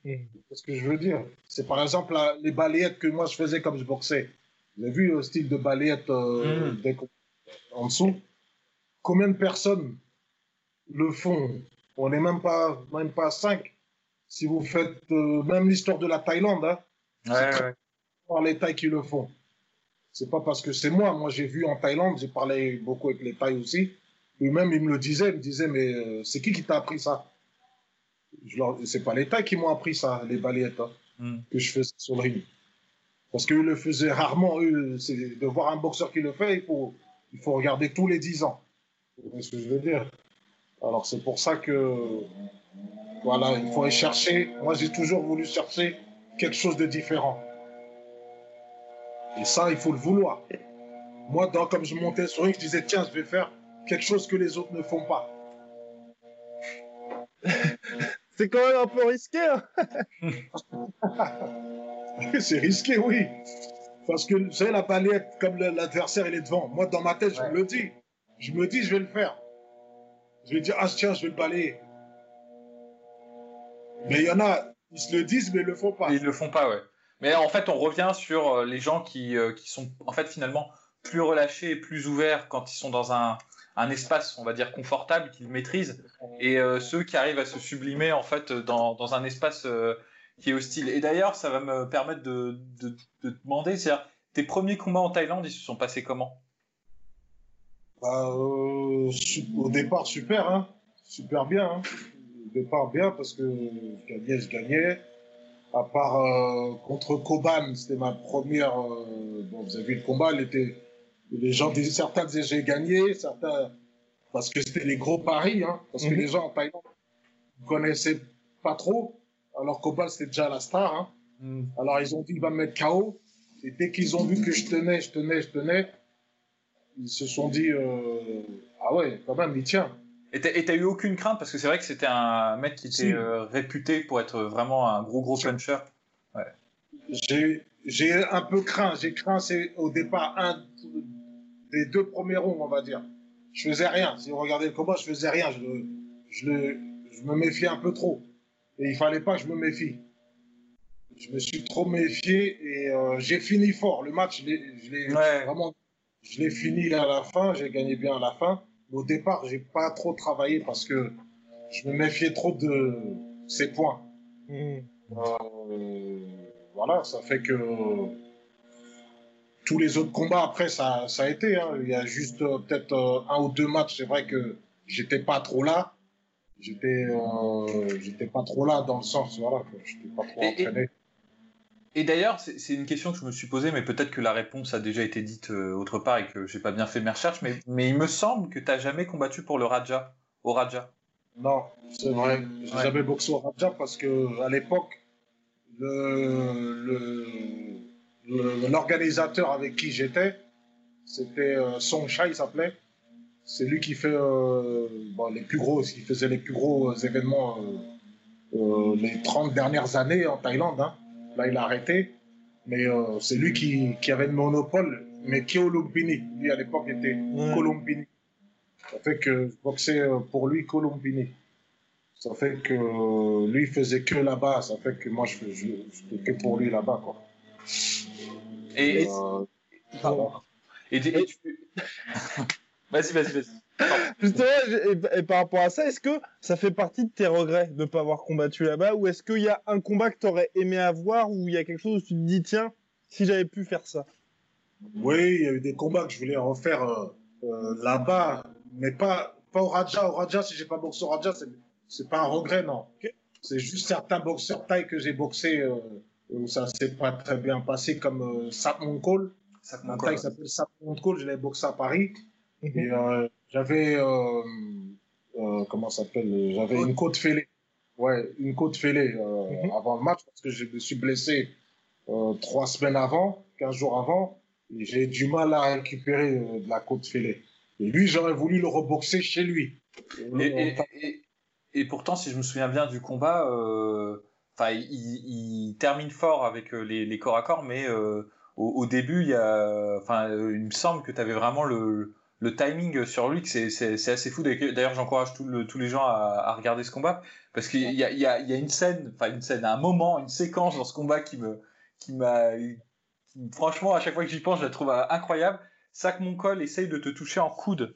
Mm. ce que je veux dire. C'est par exemple les balayettes que moi je faisais comme je boxais. Vous avez vu le style de balayette euh, mm. en dessous? Combien de personnes le font? On n'est même pas, même pas cinq. si vous faites euh, même l'histoire de la Thaïlande, hein, Ouais, très- ouais. par les Thaïs qui le font. C'est pas parce que c'est moi. Moi, j'ai vu en Thaïlande, j'ai parlé beaucoup avec les Thaïs aussi. Eux-mêmes, ils me le disaient. Ils me disaient, mais euh, c'est qui qui t'a appris ça? Je leur... C'est pas les Thaïs qui m'ont appris ça, les balayettes, hein, Hmm. que je faisais sur le ring. Parce qu'eux le faisaient rarement. Eux, c'est de voir un boxeur qui le fait, il faut, il faut regarder tous les 10 ans. Vous voyez ce que je veux dire? Alors, c'est pour ça que, voilà, il faut aller chercher. Moi, j'ai toujours voulu chercher quelque chose de différent. Et ça, il faut le vouloir. Moi, dans, comme je montais sur ring, je disais, tiens, je vais faire quelque chose que les autres ne font pas. C'est quand même un peu risqué. Hein c'est risqué, oui. Parce que, vous savez, la balayette, comme l'adversaire, il est devant. Moi, dans ma tête, je Ouais. me le dis. Je me dis, je vais le faire. Je vais dire, ah, tiens, je vais le balayer. Mais il y en a, ils se le disent, mais ils le font pas. Ils le font pas, ouais. Mais en fait, on revient sur euh, les gens qui, euh, qui sont en fait finalement plus relâchés et plus ouverts quand ils sont dans un, un espace, on va dire, confortable, qu'ils maîtrisent, et euh, ceux qui arrivent à se sublimer en fait dans, dans un espace qui est hostile. Et d'ailleurs, ça va me permettre de, de, de te demander, c'est tes premiers combats en Thaïlande, ils se sont passés comment? Bah, au départ, super, hein. Super bien, hein. Au départ, bien, parce que je gagnais, je gagnais. À part euh, contre Koban, c'était ma première. euh, bon, vous avez vu le combat, il était, les gens disaient, certains disaient j'ai gagné, certains. Parce que c'était les gros paris, hein. Parce que Mhm. les gens en Thaïlande ne connaissaient pas trop. Alors Koban, c'était déjà la star, hein. Alors ils ont dit il va me mettre KO. Et dès qu'ils ont vu que je tenais, je tenais, je tenais, ils se sont dit euh, ah ouais, quand même, il tient. Et t'as eu aucune crainte? Parce que c'est vrai que c'était un mec qui était euh, réputé pour être vraiment un gros gros puncher. J'ai j'ai un peu craint. J'ai craint, c'est au départ un des deux premiers ronds, on va dire. Je faisais rien. Si vous regardez le combat, je faisais rien. Je, le- je, le, je me méfiais un peu trop. Et il fallait pas que je me méfie. Je me suis trop méfié et euh, j'ai fini fort. Le match, je l'ai je l'ai Ouais. vraiment, je l'ai fini à la fin. J'ai gagné bien à la fin. Au départ, j'ai pas trop travaillé parce que je me méfiais trop de ses points. Hmm. Euh, voilà, ça fait que tous les autres combats après, ça, ça a été. hein. Il y a juste euh, peut-être euh, un ou deux matchs, c'est vrai que j'étais pas trop là. J'étais, euh, j'étais pas trop là dans le sens, voilà, que j'étais pas trop Et- et- entraîné. Et d'ailleurs, c'est une question que je me suis posée, mais peut-être que la réponse a déjà été dite euh, autre part et que j'ai pas bien fait mes recherches, mais, mais il me semble que t'as jamais combattu pour le Raja, au Raja. Non, c'est vrai. J'ai Ouais. jamais boxé au Raja parce que à l'époque, le, le- le- l'organisateur avec qui j'étais, c'était euh, Song Chai, il s'appelait. C'est lui qui fait euh, bon, les plus gros, qui faisait les plus gros euh, événements euh, les 30 dernières années en Thaïlande. hein. Là, il a arrêté. Mais euh, c'est lui qui, qui avait le monopole. Mais Kyo Lumpini, lui à l'époque était Ouais. Columbini. Ça fait que je boxais euh, pour lui Columbini. Ça fait que euh, lui il faisait que là-bas. Ça fait que moi je fais- je- j'étais que pour lui là-bas. quoi. Et, et, Euh, pardon. Et, et tu... vas-y, vas-y, vas-y. Justement, et, et par rapport à ça, est-ce que ça fait partie de tes regrets de ne pas avoir combattu là-bas Ou est-ce qu'il y a un combat que tu aurais aimé avoir Ou il y a quelque chose où tu te dis, tiens, si j'avais pu faire ça? Oui, il y a eu des combats que je voulais refaire euh, euh, là-bas, mais pas, pas au Raja. Au Raja, si j'ai pas boxé au Raja, c'est, c'est pas un regret, non. C'est juste certains boxeurs thaï que j'ai boxé euh, où ça s'est pas très bien passé, comme euh, Sap Mongkol. Ça Un thaï qui s'appelle Sap Mongkol, je l'ai boxé à Paris. Et euh, j'avais, euh, euh, comment ça s'appelle J'avais une côte fêlée. Ouais, une côte fêlée euh, Mhm. avant le match parce que je me suis blessé euh, trois semaines avant, quinze jours avant. Et j'ai du mal à récupérer euh, de la côte fêlée. Et lui, j'aurais voulu le reboxer chez lui. Et, et, et, et pourtant, si je me souviens bien du combat, euh, enfin, il, il termine fort avec euh, les, les corps à corps, mais euh, au, au début, il y a, enfin, euh, il me semble que tu avais vraiment le, le timing sur lui, c'est, c'est, c'est assez fou. D'ailleurs, j'encourage tout le- tous les gens à, à regarder ce combat parce qu'il y a, il y, a, il y a une scène, enfin une scène, un moment, une séquence dans ce combat qui me, qui m'a, qui- franchement, à chaque fois que j'y pense, je la trouve incroyable. Sac Moncol essaye de te toucher en coude.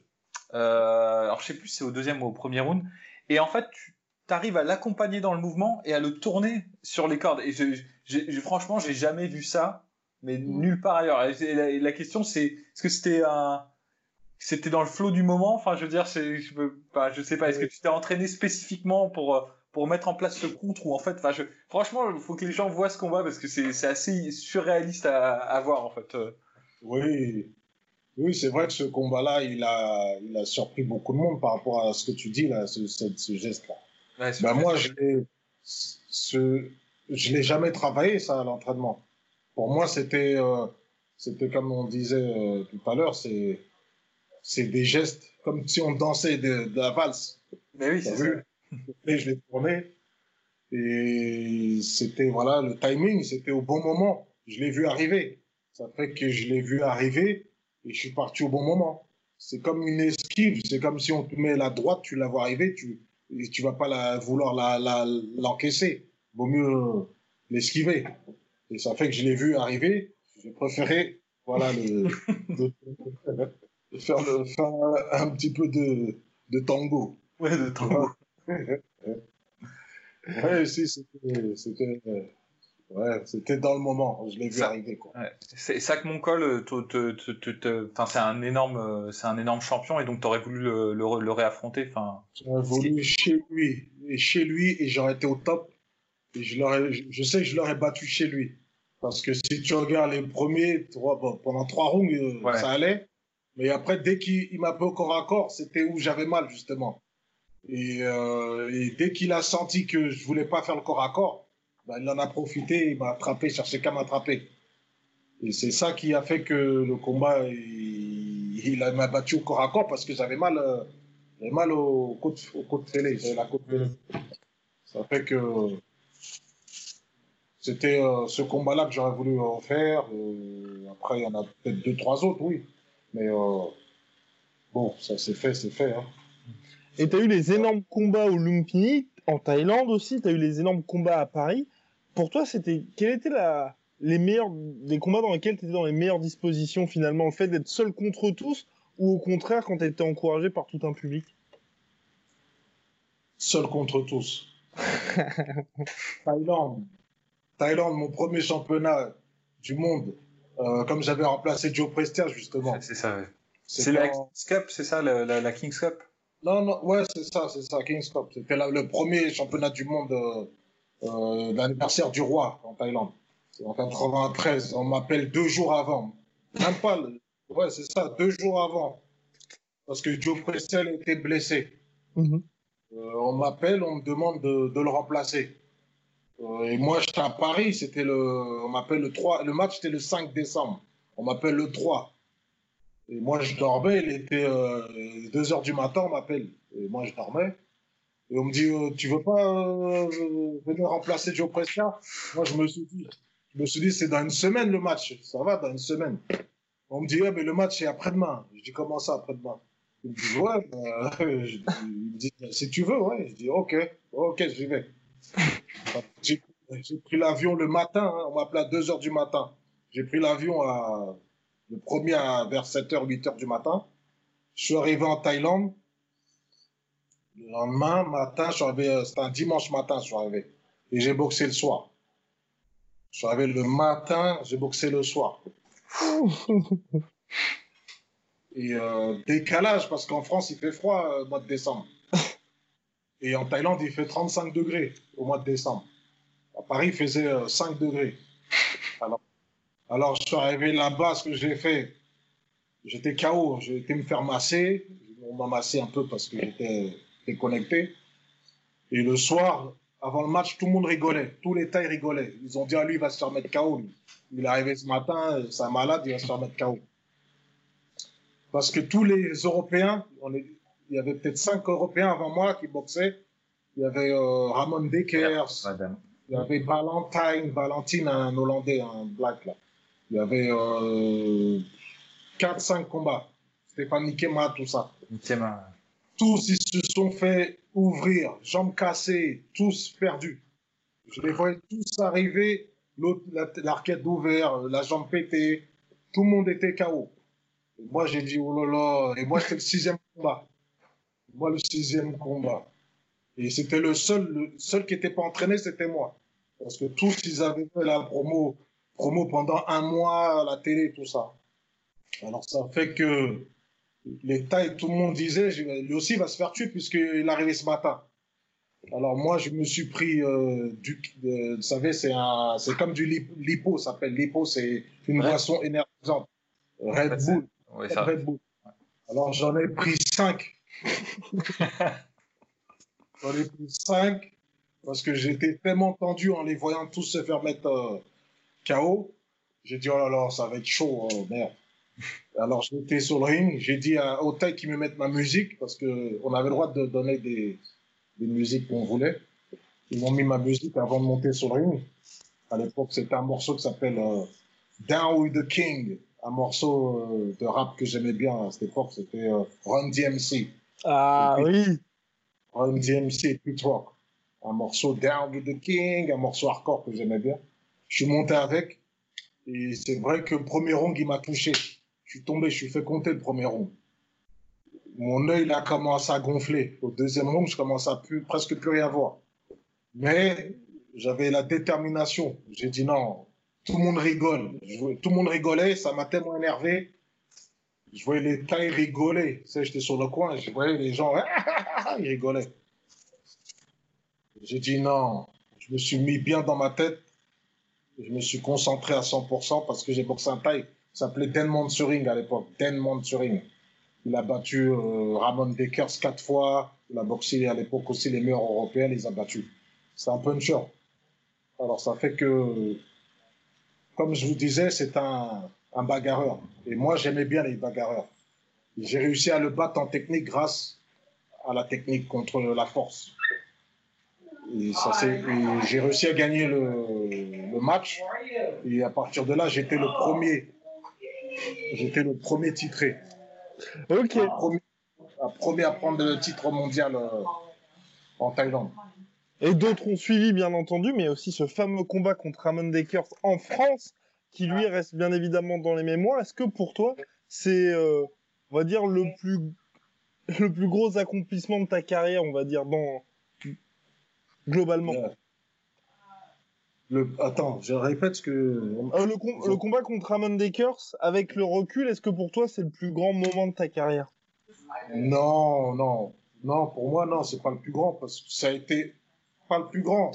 Euh, alors je sais plus si c'est au deuxième ou au premier round. Et en fait, tu, arrives à l'accompagner dans le mouvement et à le tourner sur les cordes. Et je, je, franchement, j'ai jamais vu ça, mais mm. nulle part ailleurs. Et la, question, c'est est-ce que c'était un c'était dans le flot du moment. Enfin je veux dire c'est je peux je sais pas est-ce que tu t'es entraîné spécifiquement pour pour mettre en place ce contre ou en fait enfin je franchement il faut que les gens voient ce combat parce que c'est c'est assez surréaliste à, à voir en fait oui. Oui, c'est vrai que ce combat-là, il a, il a surpris beaucoup de monde par rapport à ce que tu dis, là, ce, ce, geste-là. ben moi, je l'ai, ce, je l'ai jamais travaillé, ça, à l'entraînement. Pour moi, c'était, euh, c'était comme on disait euh, tout à l'heure, c'est, c'est des gestes comme si on dansait de, de la valse. Mais oui, c'est ça. Et je l'ai tourné. Et c'était, voilà, le timing, c'était au bon moment. Je l'ai vu arriver. Ça fait que je l'ai vu arriver et je suis parti au bon moment. C'est comme une esquive, c'est comme si on te met la droite, tu la vois arriver, tu et tu vas pas la, vouloir l'encaisser. La, Vaut mieux l'esquiver. Et ça fait que je l'ai vu arriver. J'ai préféré, voilà, le, de, faire, le, faire un, petit peu de, de tango. Ouais, de tango. ouais, si, c'était Ouais, c'était dans le moment, je l'ai vu arriver. Quoi. Ouais. C'est Sac Moncol, euh, c'est un énorme, euh, c'est un énorme champion et donc tu aurais voulu le, le, le réaffronter. Enfin. J'aurais voulu chez lui et chez lui et j'aurais été au top. Et je, je sais que je l'aurais battu chez lui. Parce que si tu regardes les premiers, trois, bon, pendant trois rounds, euh, ça allait. Mais après, dès qu'il m'a peu au corps à corps, c'était où j'avais mal, justement. Et, euh, et dès qu'il a senti que je voulais pas faire le corps à corps, bah, il en a profité, il m'a attrapé, cherché qu'à m'attraper. Et c'est ça qui a fait que le combat, il, m'a battu au corps à corps parce que j'avais mal, euh, mal au côte, au côte fêlée, Ça fait que c'était euh, ce combat-là que j'aurais voulu en faire. Après, il y en a peut-être deux, trois autres, oui. Mais bon, ça c'est fait, c'est fait. Hein. Et tu as eu les énormes combats au Lumpini, en Thaïlande aussi, tu as eu les énormes combats à Paris. Pour toi, c'était quel était la les meilleurs des combats dans lesquels tu étais dans les meilleures dispositions finalement, le fait d'être seul contre tous ou au contraire quand tu étais encouragé par tout un public? Seul contre tous. Thaïlande. Thaïlande, mon premier championnat du monde, euh, comme j'avais remplacé Joe Prester justement. C'est ça, ouais. C'est la Kings Cup, c'est ça, la, la, Kings Cup? Non, non, ouais, c'est ça, c'est ça, Kings Cup. C'était le premier championnat du monde euh, euh, l'anniversaire du roi en Thaïlande. C'est en 93. On m'appelle deux jours avant. Même pas. Ouais, c'est ça, deux jours avant. Parce que Joe Prestel était blessé. Mm-hmm. Euh, on m'appelle, on me demande de, de le remplacer. Euh, et moi, j'étais à Paris. C'était le. On m'appelle le 3. Le match, c'était le 5 décembre. On m'appelle le 3. Et moi, je dormais. Il était 2 heures du matin, on m'appelle. Et moi, je dormais. Et on me dit, euh, tu veux pas euh, venir remplacer Joe Prestia Moi, je me suis dit, je me suis dit, c'est dans une semaine le match. Ça va, dans une semaine. On me dit, ouais, mais le match est après-demain. Je dis, comment ça, après-demain? Il me dit, ouais, bah, je, dit, si tu veux, ouais. Je dis, ok, ok, j'y vais. J'ai pris l'avion le matin, hein. on m'appelait à 2 h du matin. J'ai pris l'avion à, le premier à vers 7 h, 8 h du matin. Je suis arrivé en Thaïlande. Le lendemain matin, je suis arrivé, euh, c'était un dimanche matin, je suis arrivé. Et j'ai boxé le soir. Je suis arrivé le matin, j'ai boxé le soir. Et euh, décalage, parce qu'en France, il fait froid euh, au mois de décembre. Et en Thaïlande, il fait 35 degrés au mois de décembre. À Paris, il faisait 5 degrés. Alors, alors, je suis arrivé là-bas, ce que j'ai fait, j'étais KO. J'ai été me faire masser. On m'a massé un peu parce que j'étais connecté. Et le soir, avant le match, tout le monde rigolait. Tous les tailles rigolaient. Ils ont dit à lui, il va se faire mettre KO. Il est arrivé ce matin, c'est un malade, il va se faire mettre KO. Parce que tous les Européens, on est, il y avait peut-être cinq Européens avant moi qui boxaient. Il y avait euh, Ramon Dekers, il y avait Valentine, Valentine, un Hollandais, un black là. Il y avait euh, 4-5 combats. Stéphane Nikema, tout ça. Nikema tous ils se sont fait ouvrir, jambes cassées, tous perdus. Je les voyais tous arriver, l'arcade ouvert, la jambe pétée, tout le monde était KO. moi j'ai dit oh là là, et moi c'était le sixième combat. Moi le sixième combat. Et c'était le seul, le seul qui n'était pas entraîné, c'était moi. Parce que tous, ils avaient fait la promo, promo pendant un mois à la télé, tout ça. Alors, ça fait que les tailles, tout le monde disait, lui aussi va se faire tuer puisqu'il est arrivé ce matin. Alors moi, je me suis pris euh, du, euh, vous savez, c'est un, c'est comme du lipo, ça s'appelle lipo, c'est une boisson énergisante. Red Bull. Red Bull. Alors j'en ai pris cinq. J'en ai pris cinq parce que j'étais tellement tendu en les voyant tous se faire mettre euh, KO. J'ai dit oh là là, ça va être chaud, oh, merde. Alors j'étais sur le ring, j'ai dit à, au taille qui me mette ma musique parce que on avait le droit de donner des des musiques qu'on voulait. Ils m'ont mis ma musique avant de monter sur le ring. À l'époque, c'était un morceau qui s'appelle euh, Down with the King, un morceau euh, de rap que j'aimais bien à cette époque. C'était euh, Run DMC. Ah oui. Run DMC, Pete Rock. Un morceau Down with the King, un morceau hardcore que j'aimais bien. Je suis monté avec. Et c'est vrai que le premier round, il m'a touché. Je suis tombé, je suis fait compter le premier round mon œil a commencé à gonfler. Au deuxième round, je commence à plus, presque plus rien voir. Mais j'avais la détermination. J'ai dit non, tout le monde rigole. tout le monde rigolait, ça m'a tellement énervé. Je voyais les tailles rigoler. Tu j'étais sur le coin, je voyais les gens, ils rigolaient. J'ai dit non. Je me suis mis bien dans ma tête. Je me suis concentré à 100% parce que j'ai boxé un taille. Ça s'appelait Den Mansuring à l'époque. Den Mansuring. Il a battu euh, Ramon Dekers quatre fois. Il a boxé à l'époque aussi les meilleurs européens, il les a battus. C'est un puncher. Alors ça fait que, comme je vous disais, c'est un, un bagarreur. Et moi, j'aimais bien les bagarreurs. J'ai réussi à le battre en technique grâce à la technique contre la force. Et, ça, j'ai réussi à gagner le, le, match. Et à partir de là, j'étais le premier. J'étais le premier titré. Ok. Premier, à prendre le titre mondial euh, en Thaïlande. Et d'autres ont suivi, bien entendu, mais aussi ce fameux combat contre Ramon Dekers en France, qui lui reste bien évidemment dans les mémoires. Est-ce que pour toi, c'est, euh, on va dire, le plus, le plus gros accomplissement de ta carrière, on va dire, dans, globalement? Le... Attends, je répète ce que. Euh, le, combat contre Ramon Dekers, avec le recul, est-ce que pour toi c'est le plus grand moment de ta carrière? Non, non. Non, pour moi, non, c'est pas le plus grand, parce que ça a été pas le plus grand.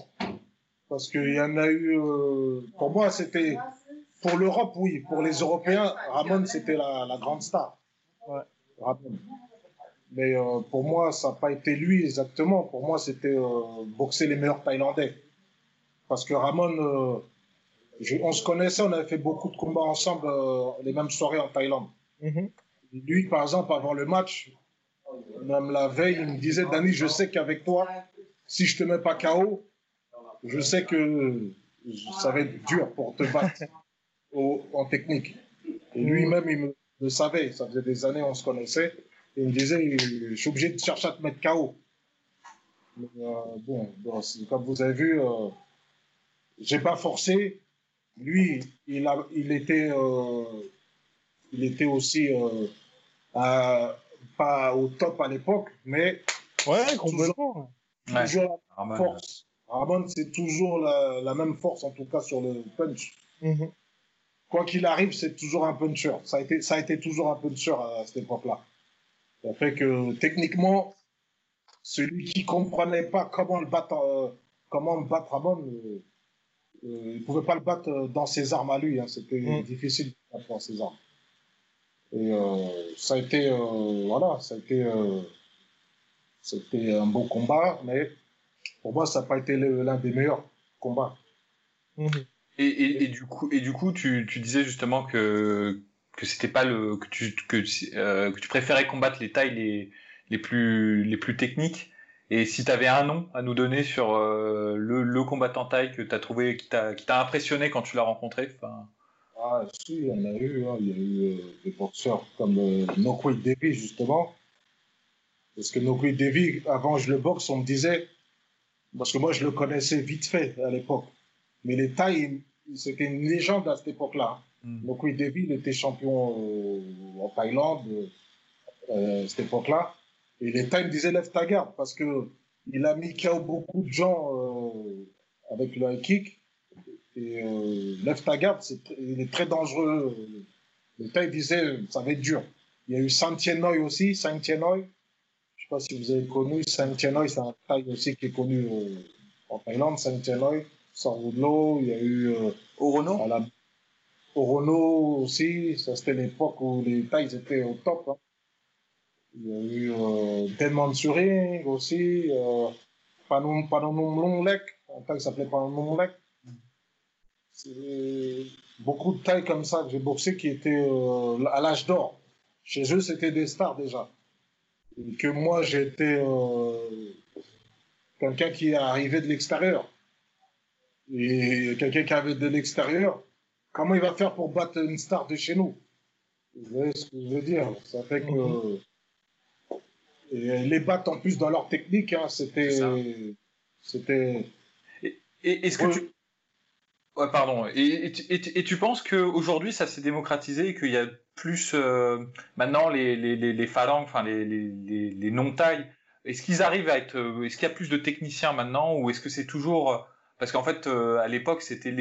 Parce qu'il y en a eu. Euh, pour moi, c'était. Pour l'Europe, oui. Pour les Européens, Ramon, c'était la, grande star. Ouais. Ramon. Mais euh, pour moi, ça n'a pas été lui exactement. Pour moi, c'était boxer les meilleurs Thaïlandais. Parce que Ramon, euh, on se connaissait, on avait fait beaucoup de combats ensemble, euh, les mêmes soirées en Thaïlande. Mhm. Lui, par exemple, avant le match, même la veille, il me disait, Danny, je sais qu'avec toi, si je te mets pas KO, je sais que ça va être dur pour te battre en technique. Et lui-même, il me le savait. Ça faisait des années, on se connaissait. Et il me disait, je suis obligé de chercher à te mettre KO. Euh, bon, comme vous avez vu, j'ai pas forcé. Lui, il, a, il, était, euh, il était aussi euh, pas au top à l'époque, mais ouais, complètement. Toujours, la force. Ramon, c'est toujours la, même force, en tout cas sur le punch. Mhm. Quoi qu'il arrive, c'est toujours un puncher. Ça a, été, ça a été toujours un puncher à, cette époque-là. Ça fait que techniquement, celui qui comprenait pas comment le battre, euh, comment battre Ramon, euh, il ne pouvait pas le battre euh, dans ses armes à lui. Hein. C'était mm. difficile de battre dans ses armes. Et euh, ça a été, voilà, ça a été, c'était un beau combat, mais pour moi, ça n'a pas été l'un des meilleurs combats. Mm-hmm. Et, et, du coup, et du coup, tu, tu disais justement que que c'était pas le que tu que, que tu préférais combattre les tailles les les plus les plus techniques. Et si tu avais un nom à nous donner sur euh, le, le, combattant taille que tu as trouvé, qui t'a impressionné quand tu l'as rencontré Ah, si, il y en a eu. Hein. Il y a eu euh, des boxeurs comme euh, Nokwe Devi, justement. Parce que Nokwe Devi, avant je le boxe, on me disait. Parce que moi, je le connaissais vite fait à l'époque. Mais les tailles, c'était une légende à cette époque-là. Mm. Devi, il était champion euh, en Thaïlande à cette époque-là. Et les Times disaient lève ta garde parce que il a mis KO beaucoup de gens euh, avec le high kick. Et euh, lève ta garde, c'est il est très dangereux. Le taille disait, ça va être dur. Il y a eu Santienoy aussi, Santienoy. Je sais pas si vous avez connu Santienoy, c'est un taille aussi qui est connu euh, en Thaïlande, Santienoy. Sarwoodlo, il y a eu euh, Orono la... Orono aussi, ça c'était l'époque où les tailles étaient au top. hein. Il y a eu euh, Denman Suring aussi, euh, Panon Longlek, un taille qui s'appelait Panon Longlek. C'est beaucoup de tailles comme ça que j'ai boxé qui étaient euh, à l'âge d'or. Chez eux, c'était des stars déjà. Et que moi, j'étais euh, quelqu'un qui est arrivé de l'extérieur. Et quelqu'un qui avait de l'extérieur, comment il va faire pour battre une star de chez nous? Vous voyez ce que je veux dire? Ça fait que. Et les battre en plus dans leur technique, hein, c'était. C'était. Et est-ce que tu... Ouais, pardon. Et, et, tu- et penses qu'aujourd'hui, ça s'est démocratisé et qu'il y a plus... euh, maintenant, les, les, les, les phalanges, enfin, les, les, les, les non-tailles, est-ce qu'ils arrivent à être... euh, Est-ce qu'il y a plus de techniciens maintenant ou est-ce que c'est toujours... Parce qu'en fait, euh, à l'époque, c'était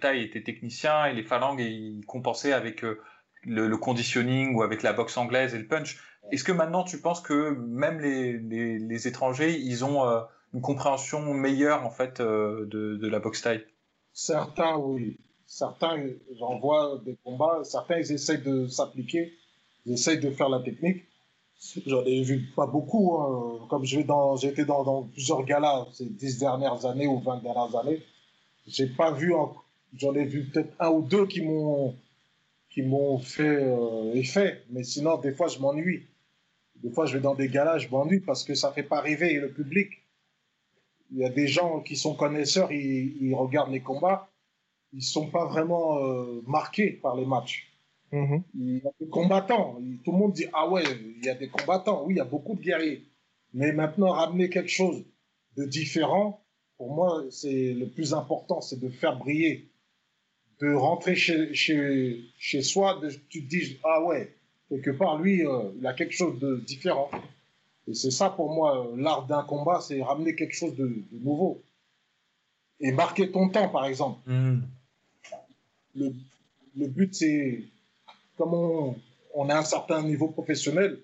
tailles étaient techniciens et les phalanges, ils compensaient avec euh, le, le conditioning ou avec la boxe anglaise et le punch. Est-ce que maintenant, tu penses que même les, les, les étrangers, ils ont euh, une compréhension meilleure, en fait, euh, de, de la boxe taille Certains, oui. Certains, j'en vois des combats. Certains, ils essayent de s'appliquer. Ils essayent de faire la technique. J'en ai vu pas beaucoup. hein. Comme je vais dans, j'ai été dans, plusieurs galas ces dix dernières années ou vingt dernières années. J'ai pas vu, en- j'en ai vu peut-être un ou deux qui m'ont, qui m'ont fait euh, effet. Mais sinon, des fois, je m'ennuie. Des fois, je vais dans des galas, je m'ennuie parce que ça fait pas rêver le public. Il y a des gens qui sont connaisseurs, ils, ils regardent les combats, ils sont pas vraiment euh, marqués par les matchs. Mhm. Il y a des combattants. Tout le monde dit ah ouais, il y a des combattants. Oui, il y a beaucoup de guerriers. Mais maintenant, ramener quelque chose de différent, pour moi, c'est le plus important, c'est de faire briller, de rentrer chez, chez, chez soi. De, tu te dis ah ouais, quelque part lui, euh, il a quelque chose de différent. Et c'est ça pour moi, euh, l'art d'un combat, c'est ramener quelque chose de, de nouveau. Et marquer ton temps, par exemple le, le but, c'est, comme on, on a un certain niveau professionnel,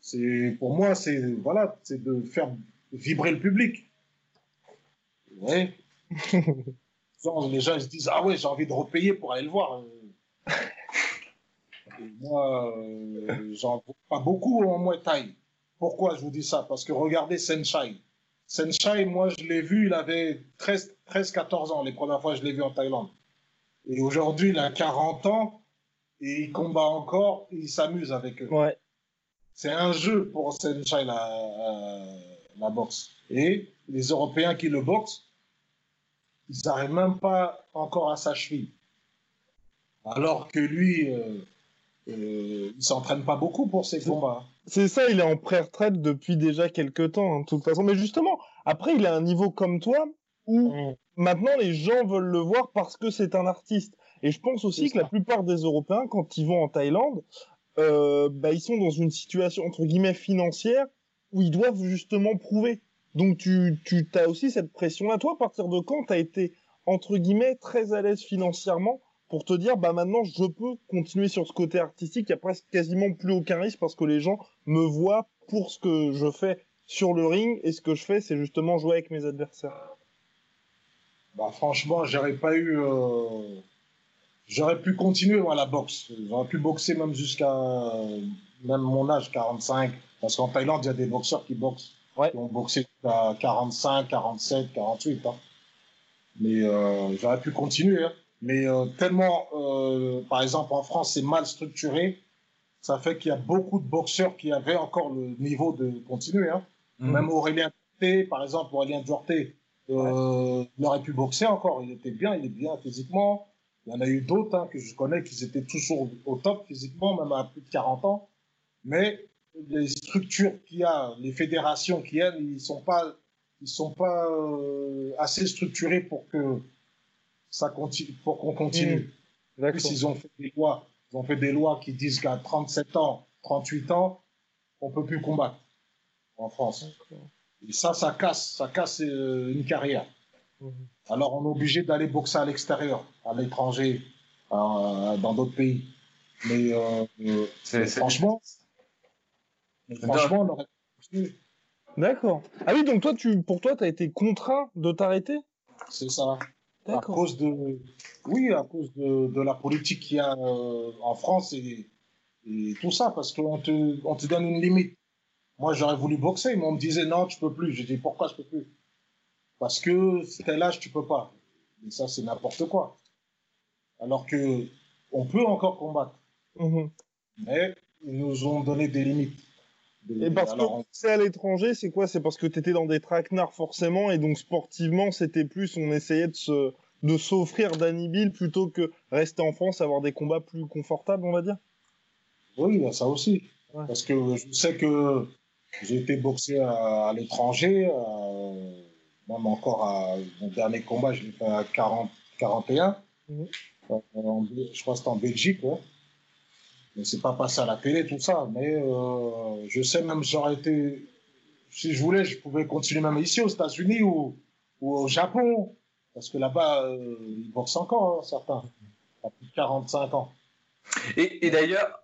c'est, pour moi, c'est, voilà, c'est de faire vibrer le public. Ouais. Les gens, ils se disent, ah ouais, j'ai envie de repayer pour aller le voir. Et moi, euh, j'en vois pas beaucoup en Muay Thai. Pourquoi je vous dis ça? Parce que regardez Senshai. Senshai, moi, je l'ai vu, il avait 13, 13, 14 ans, les premières fois que je l'ai vu en Thaïlande. Et aujourd'hui, il a 40 ans et il combat encore, et il s'amuse avec eux. Ouais. C'est un jeu pour Senshai, la, euh, la boxe. Et les Européens qui le boxent, ils n'arrivent même pas encore à sa cheville. Alors que lui, euh, euh, il s'entraîne pas beaucoup pour ses combats. C'est ça, il est en pré-retraite depuis déjà quelques temps, hein, de toute façon. Mais justement, après, il a un niveau comme toi où maintenant les gens veulent le voir parce que c'est un artiste. Et je pense aussi que la plupart des Européens, quand ils vont en Thaïlande, euh, bah, ils sont dans une situation entre guillemets financière où ils doivent justement prouver. Donc tu, tu as aussi cette pression-là. Toi, à partir de quand tu as été entre guillemets très à l'aise financièrement pour te dire bah maintenant je peux continuer sur ce côté artistique, il y a presque quasiment plus aucun risque parce que les gens me voient pour ce que je fais sur le ring et ce que je fais c'est justement jouer avec mes adversaires. Bah, franchement, j'aurais pas eu. euh, J'aurais pu continuer moi, la boxe. J'aurais pu boxer même jusqu'à même mon âge, 45. Parce qu'en Thaïlande, il y a des boxeurs qui boxent. Ouais. Qui ont boxé à 45, 47, 48. hein. Mais euh, j'aurais pu continuer. hein. Mais euh, tellement, euh, par exemple, en France, c'est mal structuré. Ça fait qu'il y a beaucoup de boxeurs qui avaient encore le niveau de continuer. Hein. Mhm. Même Aurélien Duarte, par exemple, Aurélien Duarte, euh, il aurait pu boxer encore. Il était bien, il est bien physiquement. Il y en a eu d'autres hein, que je connais qui étaient toujours au top physiquement, même à plus de 40 ans. Mais les structures qu'il y a, les fédérations qu'il y a, ils sont pas, ils sont pas euh, assez structurés pour que ça continue, pour qu'on continue. En plus, ils ont fait des lois, ils ont fait des lois qui disent qu'à 37 ans, 38 ans, on peut plus combattre en France. Et ça, ça casse, ça casse euh, une carrière. Mhm. Alors, on est obligé d'aller boxer à l'extérieur, à l'étranger, dans d'autres pays. Mais euh, franchement, franchement, on aurait D'accord. Ah oui, donc toi, tu, pour toi, tu as été contraint de t'arrêter? C'est ça. À cause de, oui, à cause de, de la politique qu'il y a euh, en France et, et, tout ça, parce qu'on te, on te donne une limite. Moi, j'aurais voulu boxer, mais on me disait non, tu peux plus. J'ai dit pourquoi je peux plus? Parce que tel âge, tu peux pas. Et ça, c'est n'importe quoi. Alors que on peut encore combattre. Mhm. Mais ils nous ont donné des limites. Et parce que c'est à l'étranger, c'est quoi? C'est parce que tu étais dans des traquenards forcément, et donc sportivement, c'était plus, on essayait de se de s'offrir Danny Bill plutôt que rester en France, avoir des combats plus confortables, on va dire? Oui, ça aussi. Parce que je sais que j'ai été boxé à, l'étranger, même encore à mon dernier combat, je l'ai fait à 40, 41. Mhm. je crois que c'était en Belgique. Ouais mais c'est pas passé à la télé tout ça. Mais euh, je sais même j'aurais été, si je voulais, je pouvais continuer même ici aux États-Unis ou, ou au Japon, parce que là-bas euh, ils boxent encore hein, certains, à plus de 45 ans. Et, et d'ailleurs.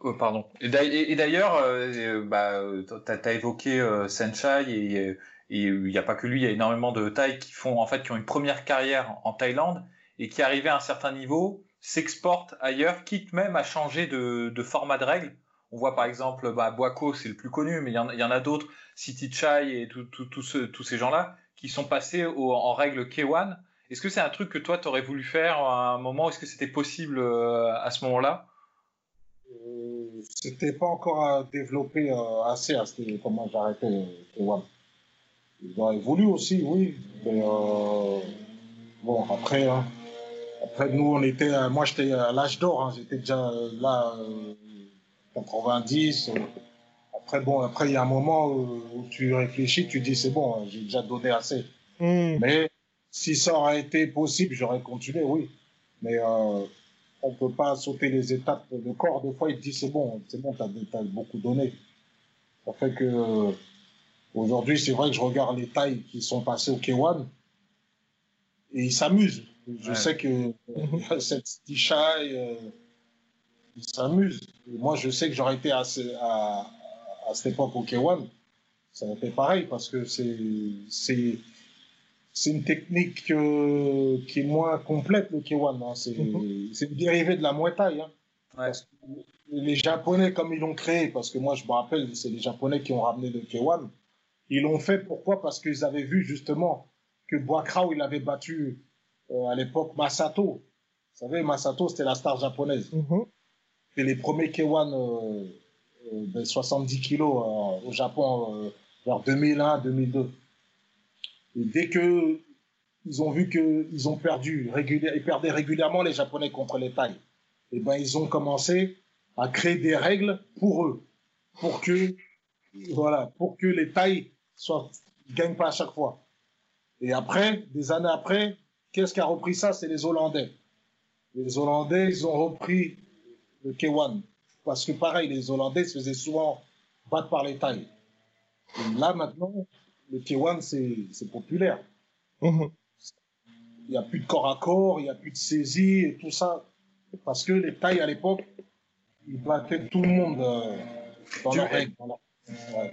Oh, pardon. Et d'ailleurs, euh, bah, tu as, évoqué Senchai et il n'y a pas que lui, il y a énormément de Thaïs qui font en fait qui ont une première carrière en Thaïlande et qui arrivaient à un certain niveau s'exporte ailleurs, quitte même à changer de, format de règles. On voit par exemple, bah, c'est le plus connu, mais il y en, a d'autres, City Chai et tous ces gens-là, qui sont passés en règle K1. Est-ce que c'est un truc que toi, tu aurais voulu faire à un moment? Est-ce que c'était possible euh, à ce moment-là? Euh, C'était pas encore euh, développé assez à ce comment j'ai arrêté K1. Ils auraient voulu aussi, oui. Mais bon, après, hein, après, nous, on était, euh, moi, j'étais à l'âge d'or, hein. j'étais déjà euh, là, 90. Euh, après, bon, après, il y a un moment où, tu réfléchis, tu dis, c'est bon, j'ai déjà donné assez. Hmm. Mais si ça aurait été possible, j'aurais continué, oui. Mais euh, on peut pas sauter les étapes. Le corps, des fois, il te dit, c'est bon, c'est bon, t'as as beaucoup donné. Ça fait que, aujourd'hui, c'est vrai que je regarde les tailles qui sont passées au K1 et ils s'amusent. Je sais que cette Tisha, euh, il s'amuse. Moi, je sais que j'aurais été à, à, à, cette époque au K1, ça aurait été pareil parce que c'est c'est c'est une technique euh, qui est moins complète le K1. Hein. C'est mhm. une dérivée de la Muay Thai. Hein. les Japonais, comme ils l'ont créé, parce que moi je me rappelle, c'est les Japonais qui ont ramené le K1. Ils l'ont fait pourquoi? Parce qu'ils avaient vu justement que Boakrao, il avait battu euh, à l'époque Masato. Vous savez, Masato, c'était la star japonaise. Mm C'était les premiers K1 euh, euh, de 70 kilos au Japon vers 2001-2002. Et dès que ils ont vu qu'ils ont perdu, ils perdaient régulièrement les Japonais contre les Thaïs, et eh ben ils ont commencé à créer des règles pour eux, pour que voilà, pour que les Thaïs soient gagnent pas à chaque fois. Et après, des années après, Qu'est-ce qui a repris ça? C'est les Hollandais. Les Hollandais, ils ont repris le K1. Parce que pareil, les Hollandais se faisaient souvent battre par les tailles. Et là, maintenant, le K1, c'est populaire. Mhm. Il n'y a plus de corps à corps, il n'y a plus de saisie et tout ça. Parce que les tailles à l'époque, ils battaient tout le monde euh, dans, la règle,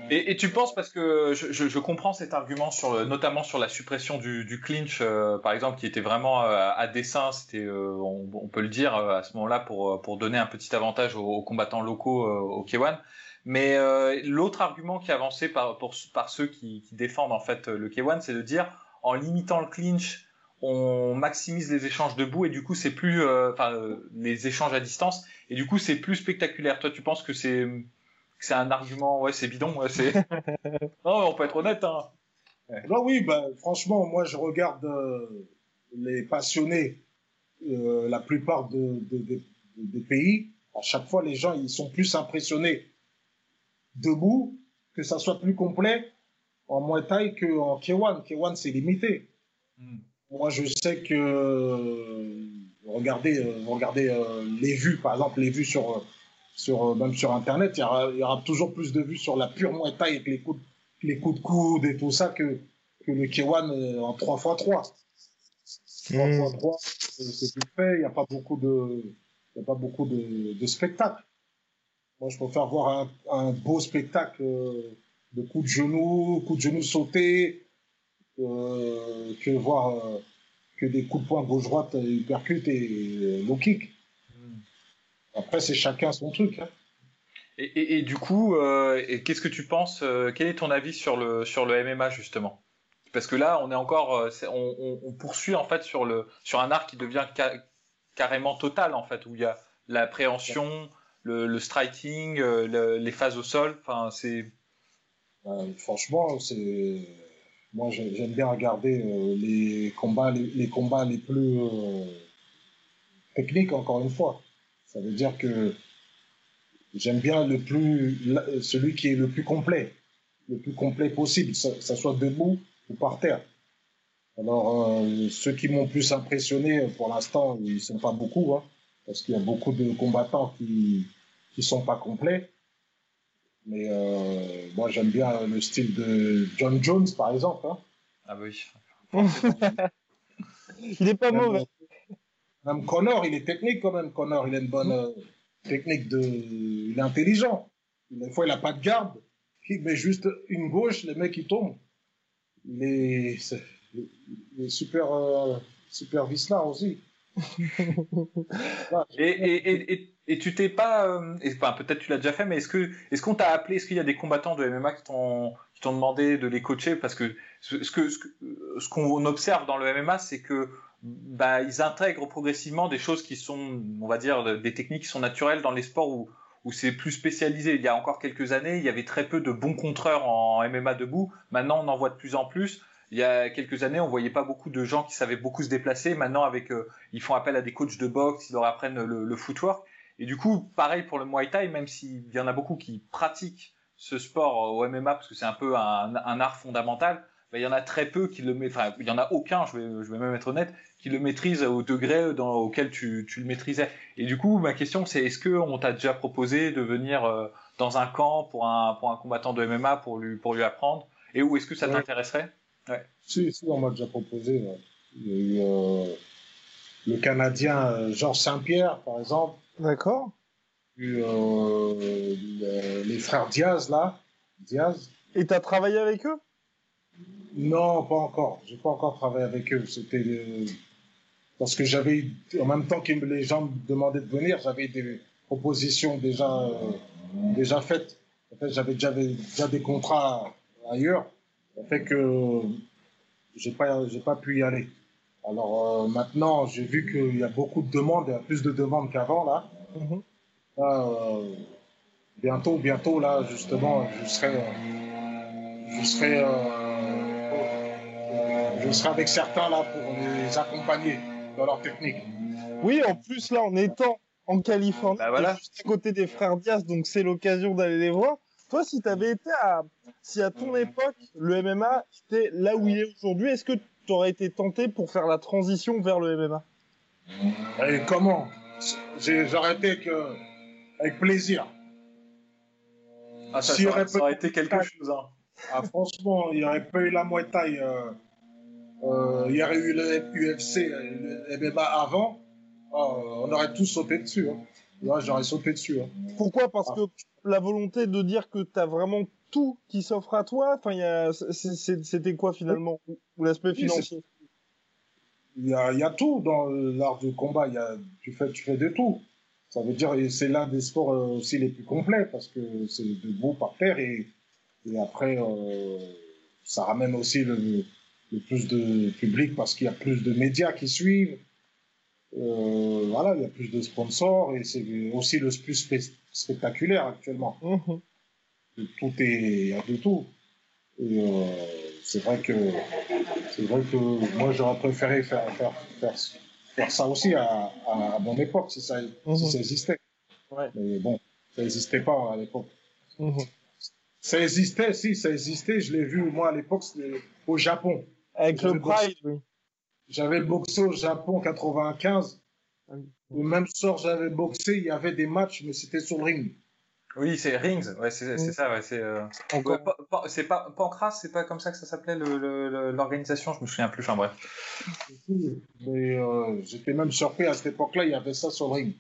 et, tu penses parce que je, comprends cet argument sur notamment sur la suppression du, clinch euh, par exemple qui était vraiment euh, à dessein c'était euh, on, peut le dire à ce moment-là pour pour donner un petit avantage aux, combattants locaux au K1 mais l'autre argument qui est avancé par par ceux qui, défendent en fait le K1 c'est de dire en limitant le clinch on maximise les échanges debout et du coup c'est plus enfin les échanges à distance. Et du coup c'est plus spectaculaire. Toi tu penses que c'est c'est un argument, ouais, c'est bidon. c'est... non, on peut être honnête. Hein. Non, oui, bah, franchement, moi, je regarde euh, les passionnés, euh, la plupart de, des pays. À chaque fois, les gens, ils sont plus impressionnés debout, que ça soit plus complet en Muay Thai qu'en K1. K1, c'est limité. Hmm. Moi, je sais que, regardez, euh, regardez les vues, par exemple, les vues sur sur, euh, même sur Internet, il y, aura, toujours plus de vues sur la pure Muay Thai avec les coups les coups de coude et tout ça que, que le K1 euh, en 3x3. 3x3, c'est plus fait, il n'y a pas beaucoup de, il y a pas beaucoup de, de spectacles. Moi, je préfère voir un, un beau spectacle euh, de coups de genoux, coups de genoux sautés, euh, que voir euh, que des coups de poing gauche-droite, hypercute et low kick. Après, c'est chacun son truc. Hein. Et, et, et, du coup, euh, qu'est-ce que tu penses euh, Quel est ton avis sur le, sur le MMA justement? Parce que là, on est encore, euh, on, on, on, poursuit en fait sur, le, sur un art qui devient ca carrément total en fait, où il y a l'appréhension, le, le, striking, le, les phases au sol. Enfin, c'est. franchement, c'est. Moi, j'aime bien regarder les combats, les, les, combats les plus techniques encore une fois. Ça veut dire que j'aime bien le plus, celui qui est le plus complet, le plus complet possible, que ça, soit debout ou par terre. Alors, euh, ceux qui m'ont plus impressionné, pour l'instant, ils sont pas beaucoup, hein, parce qu'il y a beaucoup de combattants qui qui sont pas complets. Mais euh, moi, j'aime bien le style de John Jones, par exemple. Hein. Ah oui. il est pas mauvais. Même Connor, il est technique quand même. Connor, il a une bonne euh, technique de. Il est intelligent. Des fois, il a pas de garde. Il met juste une gauche, les mecs, ils tombent. Il est, il est super, euh, super vicelard aussi. et, et, et, et, tu t'es pas, euh, enfin, peut-être tu l'as déjà fait, mais est-ce que, est-ce qu'on t'a appelé, est-ce qu'il y a des combattants de MMA qui t'ont, qui t'ont demandé de les coacher? Parce que ce, ce que, ce qu'on observe dans le MMA, c'est que bah, ils intègrent progressivement des choses qui sont, on va dire, des techniques qui sont naturelles dans les sports où, où c'est plus spécialisé. Il y a encore quelques années, il y avait très peu de bons contreurs en MMA debout. Maintenant, on en voit de plus en plus. Il y a quelques années, on voyait pas beaucoup de gens qui savaient beaucoup se déplacer. Maintenant, avec, euh, ils font appel à des coachs de boxe, ils leur apprennent le, le footwork. Et du coup, pareil pour le Muay Thai, même s'il y en a beaucoup qui pratiquent ce sport au MMA parce que c'est un peu un, un art fondamental, il y en a très peu qui le enfin, il y en a aucun, je vais, je vais même être honnête, qui le maîtrise au degré dans, auquel tu, tu le maîtrisais. Et du coup, ma question, c'est est-ce qu'on t'a déjà proposé de venir euh, dans un camp pour un, pour un combattant de MMA pour lui, pour lui apprendre? Et où est-ce que ça ouais. t'intéresserait? Ouais. Si, si, on m'a déjà proposé. Ouais. Il y a eu euh, le Canadien euh, Georges Saint-Pierre, par exemple. D'accord. Euh, les frères Diaz, là. Diaz. Et t'as travaillé avec eux? Non, pas encore. J'ai pas encore travaillé avec eux. C'était parce que j'avais, en même temps que les gens me demandaient de venir, j'avais des propositions déjà euh, déjà faites. En fait, j'avais déjà, déjà des contrats ailleurs. Ça fait que j'ai pas j'ai pas pu y aller. Alors euh, maintenant, j'ai vu qu'il y a beaucoup de demandes, il y a plus de demandes qu'avant là. Mm -hmm. là euh, bientôt, bientôt là, justement, je serai, je serai, je serai avec certains là pour les accompagner dans leur technique. Oui, en plus là, en étant en Californie, bah voilà. juste à côté des frères Diaz, donc c'est l'occasion d'aller les voir. Toi, si tu avais été à, si à ton époque le MMA était là où il est aujourd'hui, est-ce que tu aurais été tenté pour faire la transition vers le MMA Et comment? J'aurais été que avec plaisir. Ah, ça, si ça, aurait, ça aurait été quelque chose. Hein. Ah, franchement, il n'y aurait pas eu la euh, il y aurait eu le UFC, le MMA avant. Oh, on aurait tous sauté dessus. Hein. Là, j'aurais sauté dessus. Hein. Pourquoi? Parce ah. que la volonté de dire que tu as vraiment tout qui s'offre à toi enfin, C'était quoi finalement l'aspect financier? Il y, a, il y a tout dans l'art du combat. Il y a, tu, fais, tu fais de tout. Ça veut dire que c'est l'un des sports aussi les plus complets parce que c'est debout par terre et, et après, euh, ça ramène aussi le, plus de public parce qu'il y a plus de médias qui suivent. Euh, voilà, il y a plus de sponsors et c'est aussi le plus spectaculaire actuellement. Mmh. Tout est, a de tout. Et euh, c'est vrai que c'est vrai que moi j'aurais préféré faire, faire, faire, faire ça aussi à, à, mon époque si ça, mmh. si ça existait. Ouais. Mais bon, ça n'existait pas à l'époque. Mmh. Ça existait, si, ça existait. Je l'ai vu moi à l'époque au Japon. Avec le Pride, oui. J'avais boxé au Japon 95. Le même soir, j'avais boxé, il y avait des matchs, mais c'était sur le ring. Oui, c'est Rings, ouais, c'est Mm. ça, ouais, c'est. euh, Encore. ouais, Pa- Pa- c'est pas Pancras, c'est pas comme ça que ça s'appelait le- le- le- l'organisation, je me souviens plus, enfin bref. Mais euh, j'étais même surpris à cette époque-là, il y avait ça sur le ring.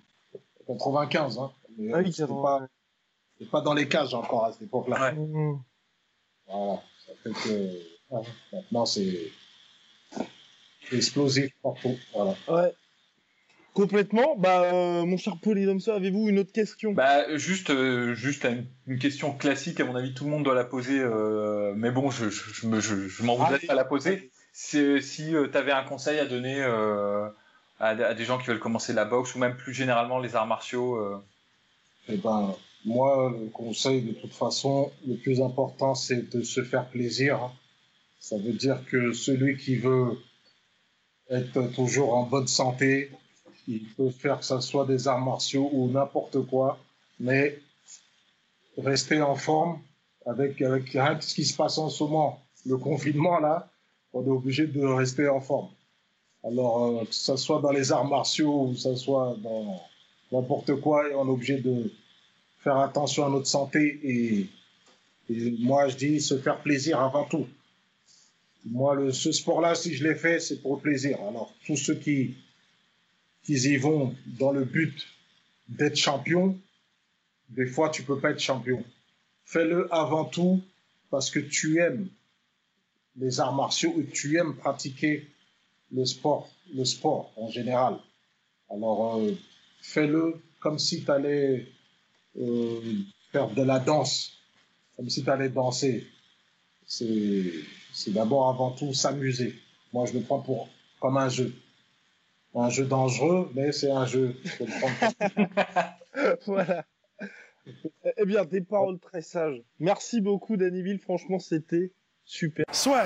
95, hein. Mais, Ah oui, c'était 80. pas, c'était pas dans les cages encore à cette époque-là. Ouais. Mhm. Voilà. Ça fait que ouais, maintenant c'est explosif partout. Voilà. Ouais. Complètement. Bah, euh, mon cher Polydomso, avez-vous une autre question? Bah, juste, euh, juste une, une question classique, à mon avis, tout le monde doit la poser, euh, mais bon, je, je, je me- je- je m'en voudrais Allez. pas la poser. C'est si tu avais un conseil à donner euh, à, à des gens qui veulent commencer la boxe ou même plus généralement les arts martiaux. euh? Eh ben, moi, le conseil, de toute façon, le plus important, c'est de se faire plaisir. Ça veut dire que celui qui veut être toujours en bonne santé, il peut faire que ce soit des arts martiaux ou n'importe quoi, mais rester en forme avec, avec rien ce qui se passe en ce moment, le confinement là, on est obligé de rester en forme. Alors, euh, que ce soit dans les arts martiaux ou que ce soit dans n'importe quoi, on est obligé de faire attention à notre santé et moi je dis se faire plaisir avant tout. Moi, ce sport-là, si je l'ai fait, c'est pour le plaisir. Alors, tous ceux qui, qui y vont dans le but d'être champion, des fois, tu peux pas être champion. Fais-le avant tout parce que tu aimes les arts martiaux et tu aimes pratiquer le sport, le sport en général. Alors, euh, fais-le comme si tu allais euh, faire de la danse, comme si tu allais danser. C'est, c'est d'abord avant tout s'amuser. Moi, je le prends pour, comme un jeu. Un jeu dangereux, mais c'est un jeu. Voilà. Eh bien, des paroles très sages. Merci beaucoup, Danny Bill. Franchement, c'était super. Soit.